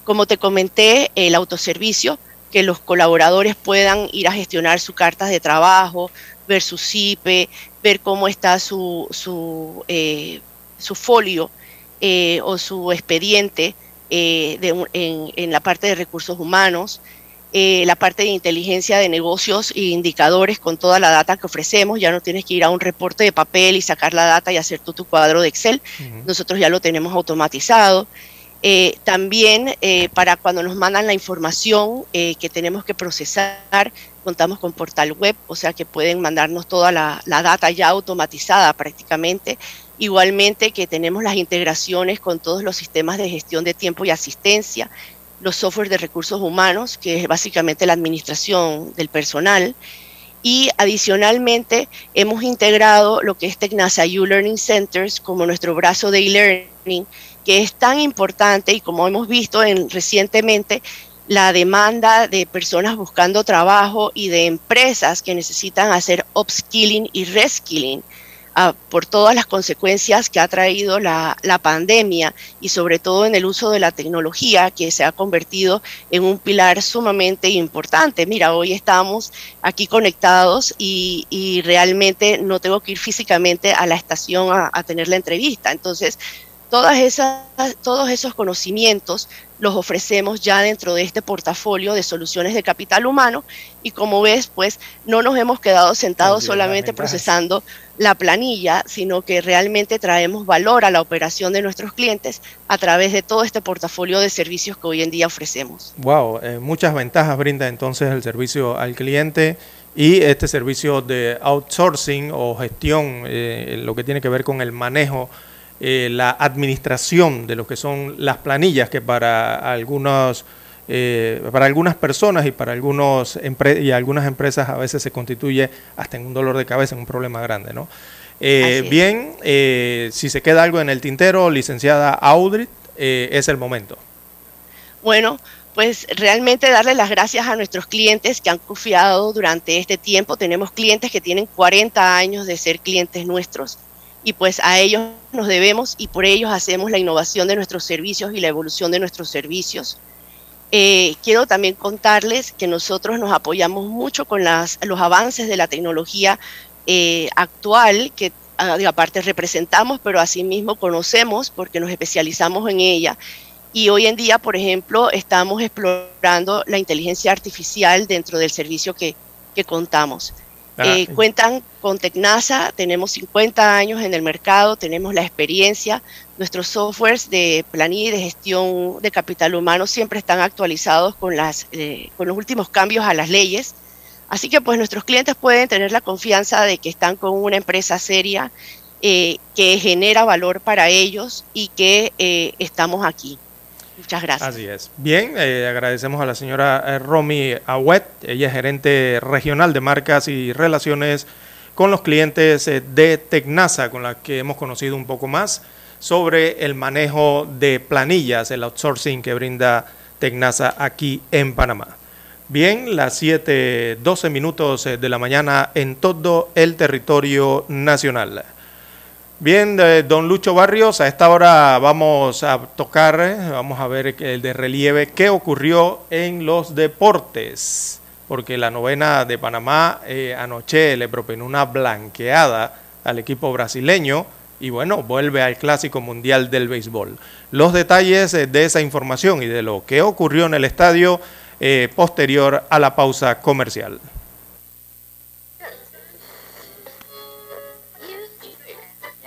Como te comenté, el autoservicio, que los colaboradores puedan ir a gestionar sus cartas de trabajo, ver su CIPE, ver cómo está su, su, eh, su folio eh, o su expediente eh, en, la parte de recursos humanos, eh, la parte de inteligencia de negocios e indicadores con toda la data que ofrecemos. Ya no tienes que ir a un reporte de papel y sacar la data y hacer tú tu cuadro de Excel. Uh -huh. Nosotros ya lo tenemos automatizado. Eh, también eh, para cuando nos mandan la información que tenemos que procesar, contamos con portal web, o sea que pueden mandarnos toda la, la data ya automatizada prácticamente. Igualmente que tenemos las integraciones con todos los sistemas de gestión de tiempo y asistencia, los softwares de recursos humanos, que es básicamente la administración del personal. Y adicionalmente hemos integrado lo que es Tecnasa U-Learning Centers como nuestro brazo de e-learning, que es tan importante y como hemos visto en, recientemente, la demanda de personas buscando trabajo y de empresas que necesitan hacer upskilling y reskilling uh, por todas las consecuencias que ha traído la, la, pandemia y sobre todo en el uso de la tecnología que se ha convertido en un pilar sumamente importante. Mira, hoy estamos aquí conectados y, y realmente no tengo que ir físicamente a la estación a, a tener la entrevista. Entonces, todas esas, todos esos conocimientos los ofrecemos ya dentro de este portafolio de soluciones de capital humano y como ves, pues no nos hemos quedado sentados solamente procesando la planilla, sino que realmente traemos valor a la operación de nuestros clientes a través de todo este portafolio de servicios que hoy en día ofrecemos. Wow, eh, muchas ventajas brinda entonces el servicio al cliente y este servicio de outsourcing o gestión, eh, lo que tiene que ver con el manejo eh, la administración de lo que son las planillas que para algunos eh, para algunas personas y para algunos y algunas empresas a veces se constituye hasta en un dolor de cabeza, en un problema grande, ¿no? Eh, bien, si se queda algo en el tintero, licenciada Audrey, es el momento. Bueno, pues realmente darle las gracias a nuestros clientes que han confiado durante este tiempo. Tenemos clientes que tienen 40 años de ser clientes nuestros y pues a ellos nos debemos y por ellos hacemos la innovación de nuestros servicios y la evolución de nuestros servicios. Eh, quiero también contarles que nosotros nos apoyamos mucho con los avances de la tecnología eh, actual, que aparte representamos, pero asimismo conocemos porque nos especializamos en ella. Y hoy en día, por ejemplo, estamos explorando la inteligencia artificial dentro del servicio que, que contamos. Eh, cuentan con Tecnasa, tenemos 50 años en el mercado, tenemos la experiencia, nuestros softwares de planilla y de gestión de capital humano siempre están actualizados con, las, eh, con los últimos cambios a las leyes. Así que pues nuestros clientes pueden tener la confianza de que están con una empresa seria eh, que genera valor para ellos y que eh, estamos aquí. Muchas gracias. Así es. Bien, eh, agradecemos a la señora eh, Romy Ahuet, ella es gerente regional de marcas y relaciones con los clientes eh, de Tecnasa, con la que hemos conocido un poco más sobre el manejo de planillas, el outsourcing que brinda Tecnasa aquí en Panamá. Bien, las 7, 12 minutos de la mañana en todo el territorio nacional. Bien, eh, don Lucho Barrios, a esta hora vamos a tocar, eh, vamos a ver el de relieve, qué ocurrió en los deportes, porque la novena de Panamá eh, anoche le propinó una blanqueada al equipo brasileño y bueno, vuelve al Clásico Mundial del Béisbol. Los detalles de esa información y de lo que ocurrió en el estadio posterior a la pausa comercial.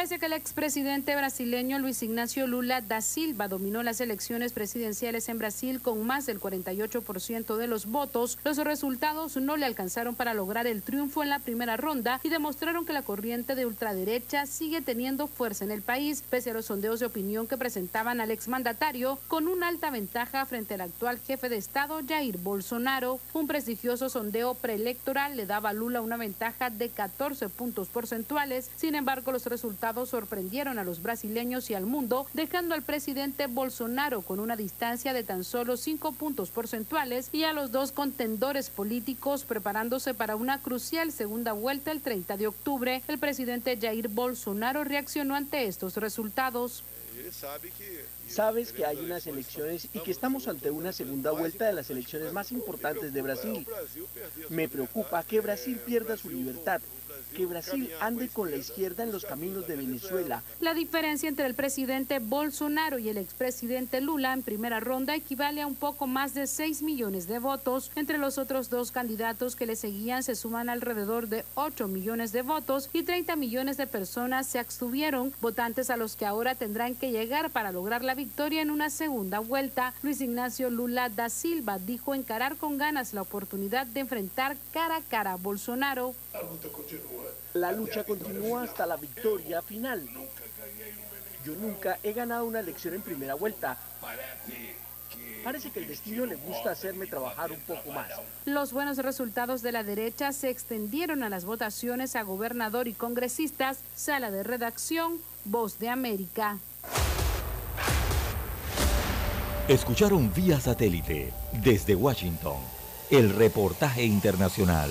Pese a que el expresidente brasileño Luis Ignacio Lula da Silva dominó las elecciones presidenciales en Brasil con más del 48% de los votos, los resultados no le alcanzaron para lograr el triunfo en la primera ronda y demostraron que la corriente de ultraderecha sigue teniendo fuerza en el país, pese a los sondeos de opinión que presentaban al exmandatario con una alta ventaja frente al actual jefe de Estado Jair Bolsonaro. Un prestigioso sondeo preelectoral le daba a Lula una ventaja de 14 puntos porcentuales, sin embargo los resultados sorprendieron a los brasileños y al mundo, dejando al presidente Bolsonaro con una distancia de tan solo 5 puntos porcentuales y a los dos contendores políticos preparándose para una crucial segunda vuelta el 30 de octubre. El presidente Jair Bolsonaro reaccionó ante estos resultados. Sabes que hay unas elecciones y que estamos ante una segunda vuelta de las elecciones más importantes de Brasil. Me preocupa que Brasil pierda su libertad, que Brasil ande con la izquierda en los caminos de Venezuela. La diferencia entre el presidente Bolsonaro y el expresidente Lula en primera ronda equivale a un poco más de 6 millones de votos. Entre los otros dos candidatos que le seguían se suman alrededor de 8 millones de votos y 30 millones de personas se abstuvieron, votantes a los que ahora tendrán que llegar para lograr la victoria en una segunda vuelta. Luis Ignacio Lula da Silva dijo encarar con ganas la oportunidad de enfrentar cara a cara a Bolsonaro. La lucha continúa hasta la victoria final. Yo nunca he ganado una elección en primera vuelta. Parece que el destino le gusta hacerme trabajar un poco más. Los buenos resultados de la derecha se extendieron a las votaciones a gobernador y congresistas. Sala de redacción, Voz de América. Escucharon vía satélite desde Washington el reportaje internacional.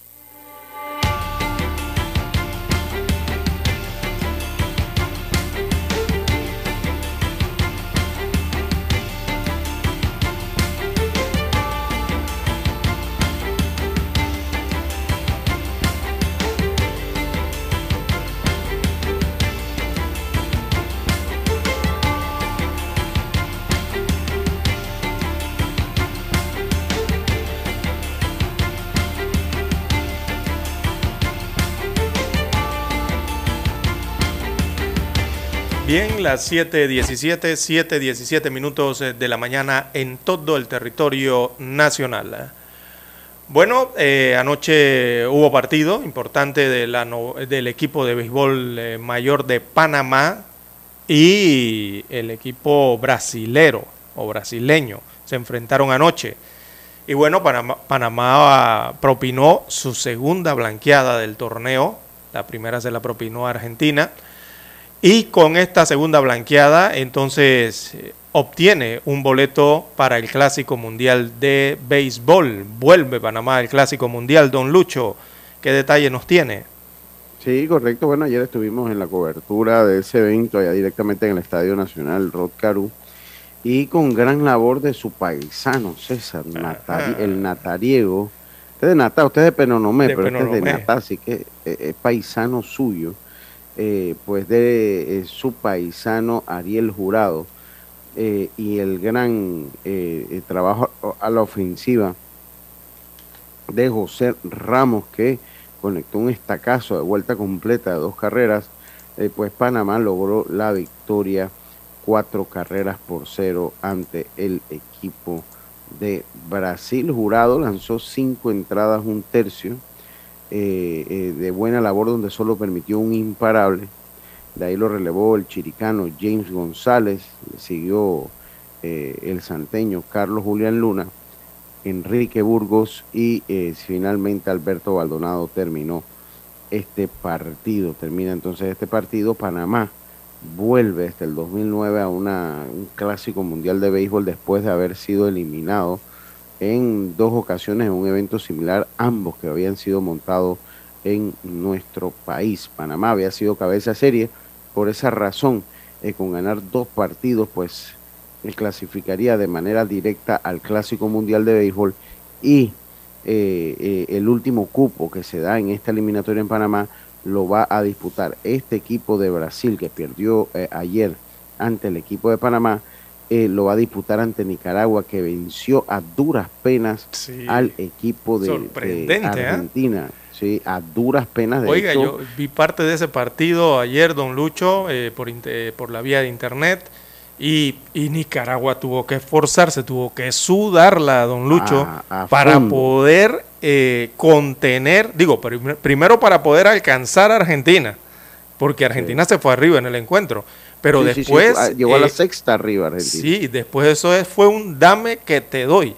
Bien, las 7.17, 7.17 minutos eh, de la mañana en todo el territorio nacional. Bueno, eh, anoche hubo partido importante del equipo de béisbol eh, mayor de Panamá y el equipo brasilero o brasileño. Se enfrentaron anoche. Y bueno, Panamá, Panamá propinó su segunda blanqueada del torneo. La primera se la propinó Argentina. Y con esta segunda blanqueada, entonces eh, obtiene un boleto para el Clásico Mundial de Béisbol. Vuelve Panamá al Clásico Mundial. Don Lucho, ¿qué detalle nos tiene? Sí, correcto. Bueno, ayer estuvimos en la cobertura de ese evento allá directamente en el Estadio Nacional Rod Caru y con gran labor de su paisano César, Natari- el Natariego. Usted es de Nata, usted es de Penonomé, De pero este es de. Nata, así que eh, es paisano suyo, eh, pues de eh, su paisano Ariel Jurado eh, y el gran trabajo a la ofensiva de José Ramos que conectó un estacazo de vuelta completa de dos carreras, pues Panamá logró la victoria cuatro carreras por cero ante el equipo de Brasil. Jurado lanzó cinco entradas, un tercio eh, eh, de buena labor donde solo permitió un imparable. De ahí lo relevó el chiricano James González, le siguió eh, el santeño Carlos Julián Luna Enrique Burgos y finalmente Alberto Baldonado terminó este partido. Termina entonces este partido. Panamá vuelve desde el 2009 a una, un clásico mundial de béisbol después de haber sido eliminado en dos ocasiones en un evento similar, ambos que habían sido montados en nuestro país. Panamá había sido cabeza serie, por esa razón, eh, con ganar dos partidos, pues él clasificaría de manera directa al Clásico Mundial de Béisbol y eh, eh, el último cupo que se da en esta eliminatoria en Panamá lo va a disputar este equipo de Brasil que perdió eh, ayer ante el equipo de Panamá. Eh, lo va a disputar ante Nicaragua que venció a duras penas Sí. al equipo de, de ¿eh? Argentina. Sí, a duras penas. De Oiga, hecho, yo vi parte de ese partido ayer, don Lucho, eh, por, por la vía de internet. Y, y Nicaragua tuvo que esforzarse, tuvo que sudarla, don Lucho, A- a para fondo. poder eh, contener, digo, prim- primero para poder alcanzar a Argentina, porque Argentina se fue arriba en el encuentro, pero sí, sí, sí, después... llegó a la eh, sexta arriba Argentina. Sí, después eso es- fue un dame que te doy.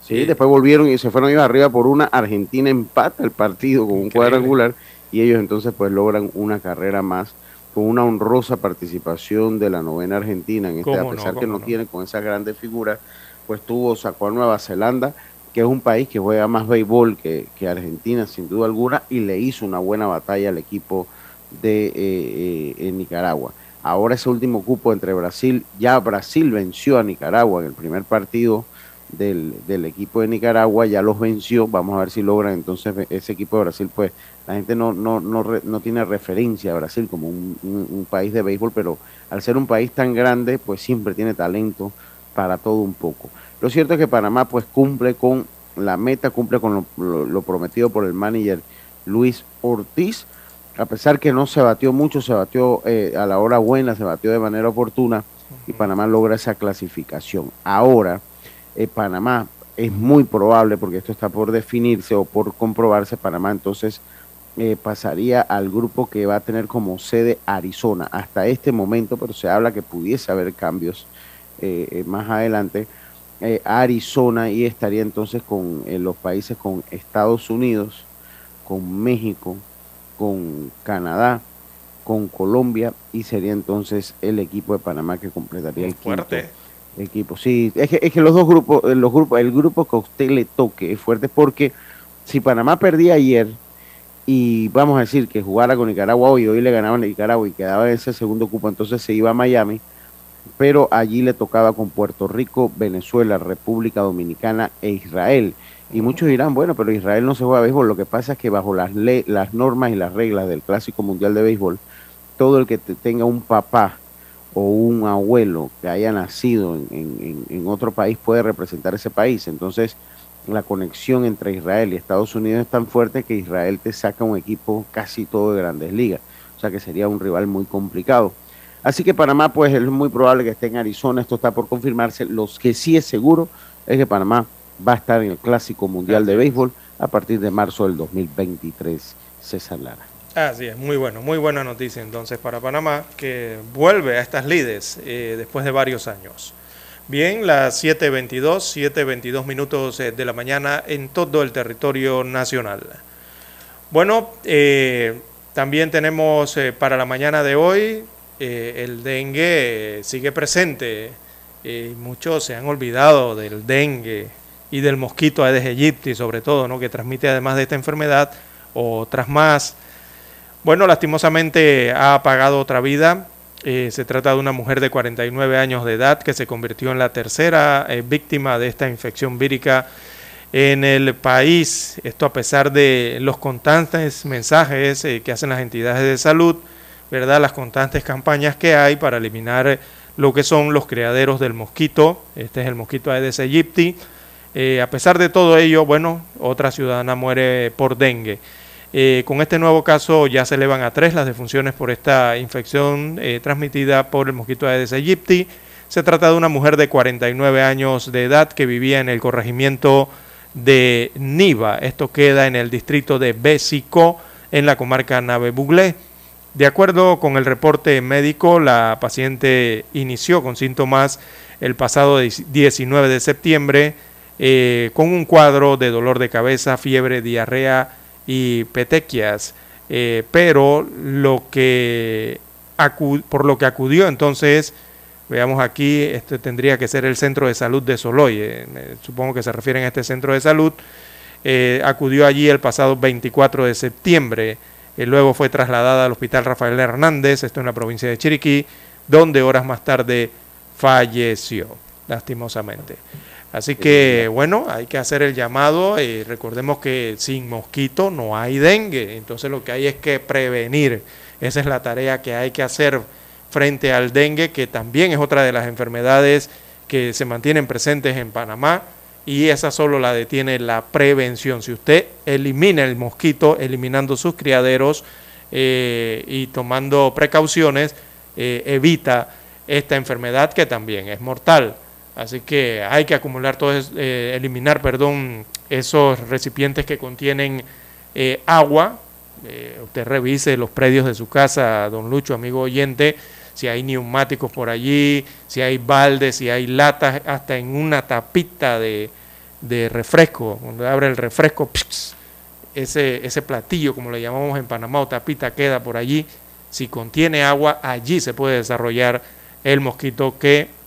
Sí, después volvieron y se fueron ellos arriba por una Argentina empata el partido con un cuadrangular y ellos entonces pues logran una carrera más con una honrosa participación de la novena Argentina en este, a ¿Cómo no, pesar que no, no? tiene con esa grande figura, pues tuvo, sacó a Nueva Zelanda, que es un país que juega más béisbol que, que Argentina sin duda alguna y le hizo una buena batalla al equipo de eh, eh, en Nicaragua. Ahora ese último cupo entre Brasil, ya Brasil venció a Nicaragua en el primer partido del, del equipo de Nicaragua, ya los venció, vamos a ver si logran entonces ese equipo de Brasil, pues la gente no, no, no, no tiene referencia a Brasil como un, un- un país de béisbol, pero al ser un país tan grande, pues siempre tiene talento para todo un poco. Lo cierto es que Panamá pues cumple con la meta, cumple con lo, lo- lo prometido por el manager Luis Ortiz, a pesar que no se batió mucho, se batió eh, a la hora buena, se batió de manera oportuna y Panamá logra esa clasificación. Ahora, eh, Panamá es muy probable, porque esto está por definirse o por comprobarse, Panamá entonces eh, pasaría al grupo que va a tener como sede Arizona. Hasta este momento, pero se habla que pudiese haber cambios más adelante, Arizona y estaría entonces con los países con Estados Unidos, con México, con Canadá, con Colombia y sería entonces el equipo de Panamá que completaría el quinto Fuerte. equipo. Sí, es que, es que los dos grupos, eh, los grupos, el grupo que a usted le toque es fuerte porque si Panamá perdía ayer y vamos a decir que jugara con Nicaragua hoy, hoy le ganaban a Nicaragua y quedaba en ese segundo cupo, entonces se iba a Miami, pero allí le tocaba con Puerto Rico, Venezuela, República Dominicana e Israel. Y muchos dirán, bueno, pero Israel no se juega béisbol. Lo que pasa es que bajo las, le- las normas y las reglas del Clásico Mundial de Béisbol, todo el que te- tenga un papá o un abuelo que haya nacido en, en- en- otro país puede representar ese país. Entonces, la conexión entre Israel y Estados Unidos es tan fuerte que Israel te saca un equipo casi todo de grandes ligas. O sea que sería un rival muy complicado. Así que Panamá, pues es muy probable que esté en Arizona. Esto está por confirmarse. Los que sí es seguro es que Panamá va a estar en el Clásico Mundial de Béisbol a partir de marzo del 2023. César Lara. Así es, muy bueno, muy buena noticia entonces para Panamá, que vuelve a estas lides eh, después de varios años. Bien, las 7.22, 7.22 minutos eh, de la mañana en todo el territorio nacional. Bueno, eh, también tenemos eh, para la mañana de hoy el dengue sigue presente. Muchos se han olvidado del dengue y del mosquito Aedes aegypti, sobre todo, ¿no? que transmite además de esta enfermedad otras más. Bueno, lastimosamente ha apagado otra vida. Eh, se trata de una mujer de 49 años de edad que se convirtió en la tercera eh, víctima de esta infección vírica en el país. Esto a pesar de los constantes mensajes eh, que hacen las entidades de salud, ¿verdad? Las constantes campañas que hay para eliminar lo que son los criaderos del mosquito. Este es el mosquito Aedes aegypti. Eh, a pesar de todo ello, bueno, otra ciudadana muere por dengue. Eh, con este nuevo caso ya se elevan a tres las defunciones por esta infección eh, transmitida por el mosquito Aedes aegypti. Se trata de una mujer de 49 años de edad que vivía en el corregimiento de Niva. Esto queda en el distrito de Bésico, en la comarca Nave Buglé. De acuerdo con el reporte médico, la paciente inició con síntomas el pasado 19 de septiembre eh, con un cuadro de dolor de cabeza, fiebre, diarrea y petequias. Eh, pero lo que por lo que acudió entonces, veamos aquí, este tendría que ser el centro de salud de Soloy, eh, supongo que se refieren a este centro de salud, acudió allí el pasado 24 de septiembre, luego fue trasladada al Hospital Rafael Hernández, esto en la provincia de Chiriquí, donde horas más tarde falleció, lastimosamente. Así que bueno, hay que hacer el llamado y recordemos que sin mosquito no hay dengue, entonces lo que hay es que prevenir, esa es la tarea que hay que hacer frente al dengue, que también es otra de las enfermedades que se mantienen presentes en Panamá y esa solo la detiene la prevención. Si usted elimina el mosquito, eliminando sus criaderos eh, y tomando precauciones, eh, evita esta enfermedad que también es mortal. Así que hay que acumular todos, eh, eliminar, perdón, esos recipientes que contienen eh, agua. Eh, usted revise los predios de su casa, don Lucho, amigo oyente, si hay neumáticos por allí, si hay baldes, si hay latas, hasta en una tapita de, refresco, cuando abre el refresco, ese, ese platillo, como le llamamos en Panamá, o tapita queda por allí. Si contiene agua, allí se puede desarrollar el mosquito que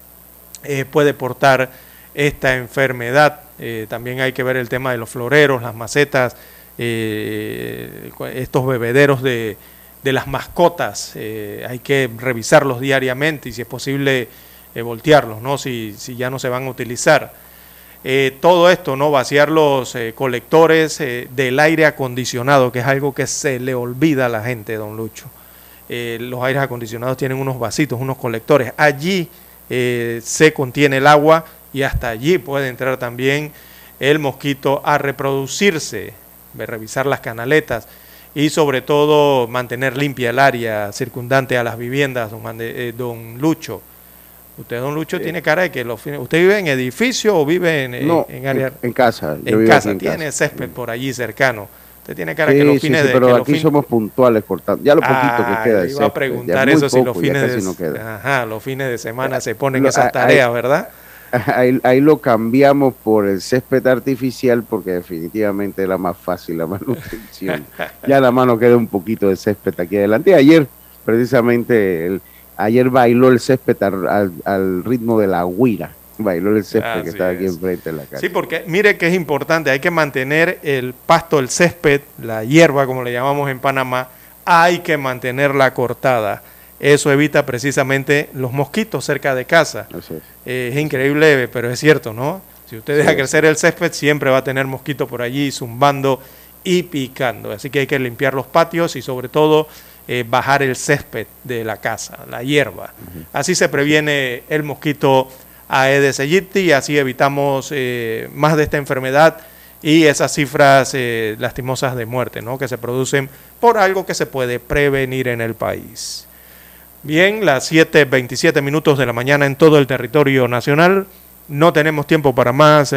eh, puede portar esta enfermedad. Eh, también hay que ver el tema de los floreros, las macetas, eh, estos bebederos de, de las mascotas. hay que revisarlos diariamente y si es posible voltearlos, ¿no? Si, si, ya no se van a utilizar. todo esto, ¿no? Vaciar los colectores del aire acondicionado, que es algo que se le olvida a la gente, don Lucho. los aires acondicionados tienen unos vasitos, unos colectores. Allí eh, se contiene el agua y hasta allí puede entrar también el mosquito a reproducirse, revisar las canaletas y sobre todo mantener limpia el área circundante a las viviendas, don, eh, don Lucho. Usted, don Lucho, tiene cara de que los ¿Usted vive en edificio o vive en, en área? En, casa. en casa, tiene césped por allí cercano. Usted tiene cara que los fines sí, de pero aquí somos puntuales cortando. Ya lo poquito que Ah, queda. iba a preguntar eso si los poco, fines de, no queda. ajá, los fines de semana se ponen Lo- esas tareas, ¿verdad? <laughs> Ahí, ahí lo cambiamos por el césped artificial porque definitivamente es la más fácil, la manutención. <laughs> ya la mano queda un poquito de césped aquí adelante. Ayer, precisamente, el- ayer bailó el césped al, al- al ritmo de la guira. Bailó el césped Así que está aquí enfrente de la casa. Sí, porque mire que es importante, hay que mantener el pasto, el césped, la hierba, como le llamamos en Panamá, hay que mantenerla cortada. Eso evita precisamente los mosquitos cerca de casa. Eh, es increíble, pero es cierto, ¿no? Si usted deja Sí, crecer el césped, siempre va a tener mosquitos por allí zumbando y picando. Así que hay que limpiar los patios y sobre todo eh, bajar el césped de la casa, la hierba. Así se previene el mosquito Aedes aegypti y así evitamos eh, más de esta enfermedad y esas cifras eh, lastimosas de muerte ¿no? que se producen por algo que se puede prevenir en el país. Bien, las 7.27 minutos de la mañana en todo el territorio nacional. No tenemos tiempo para más.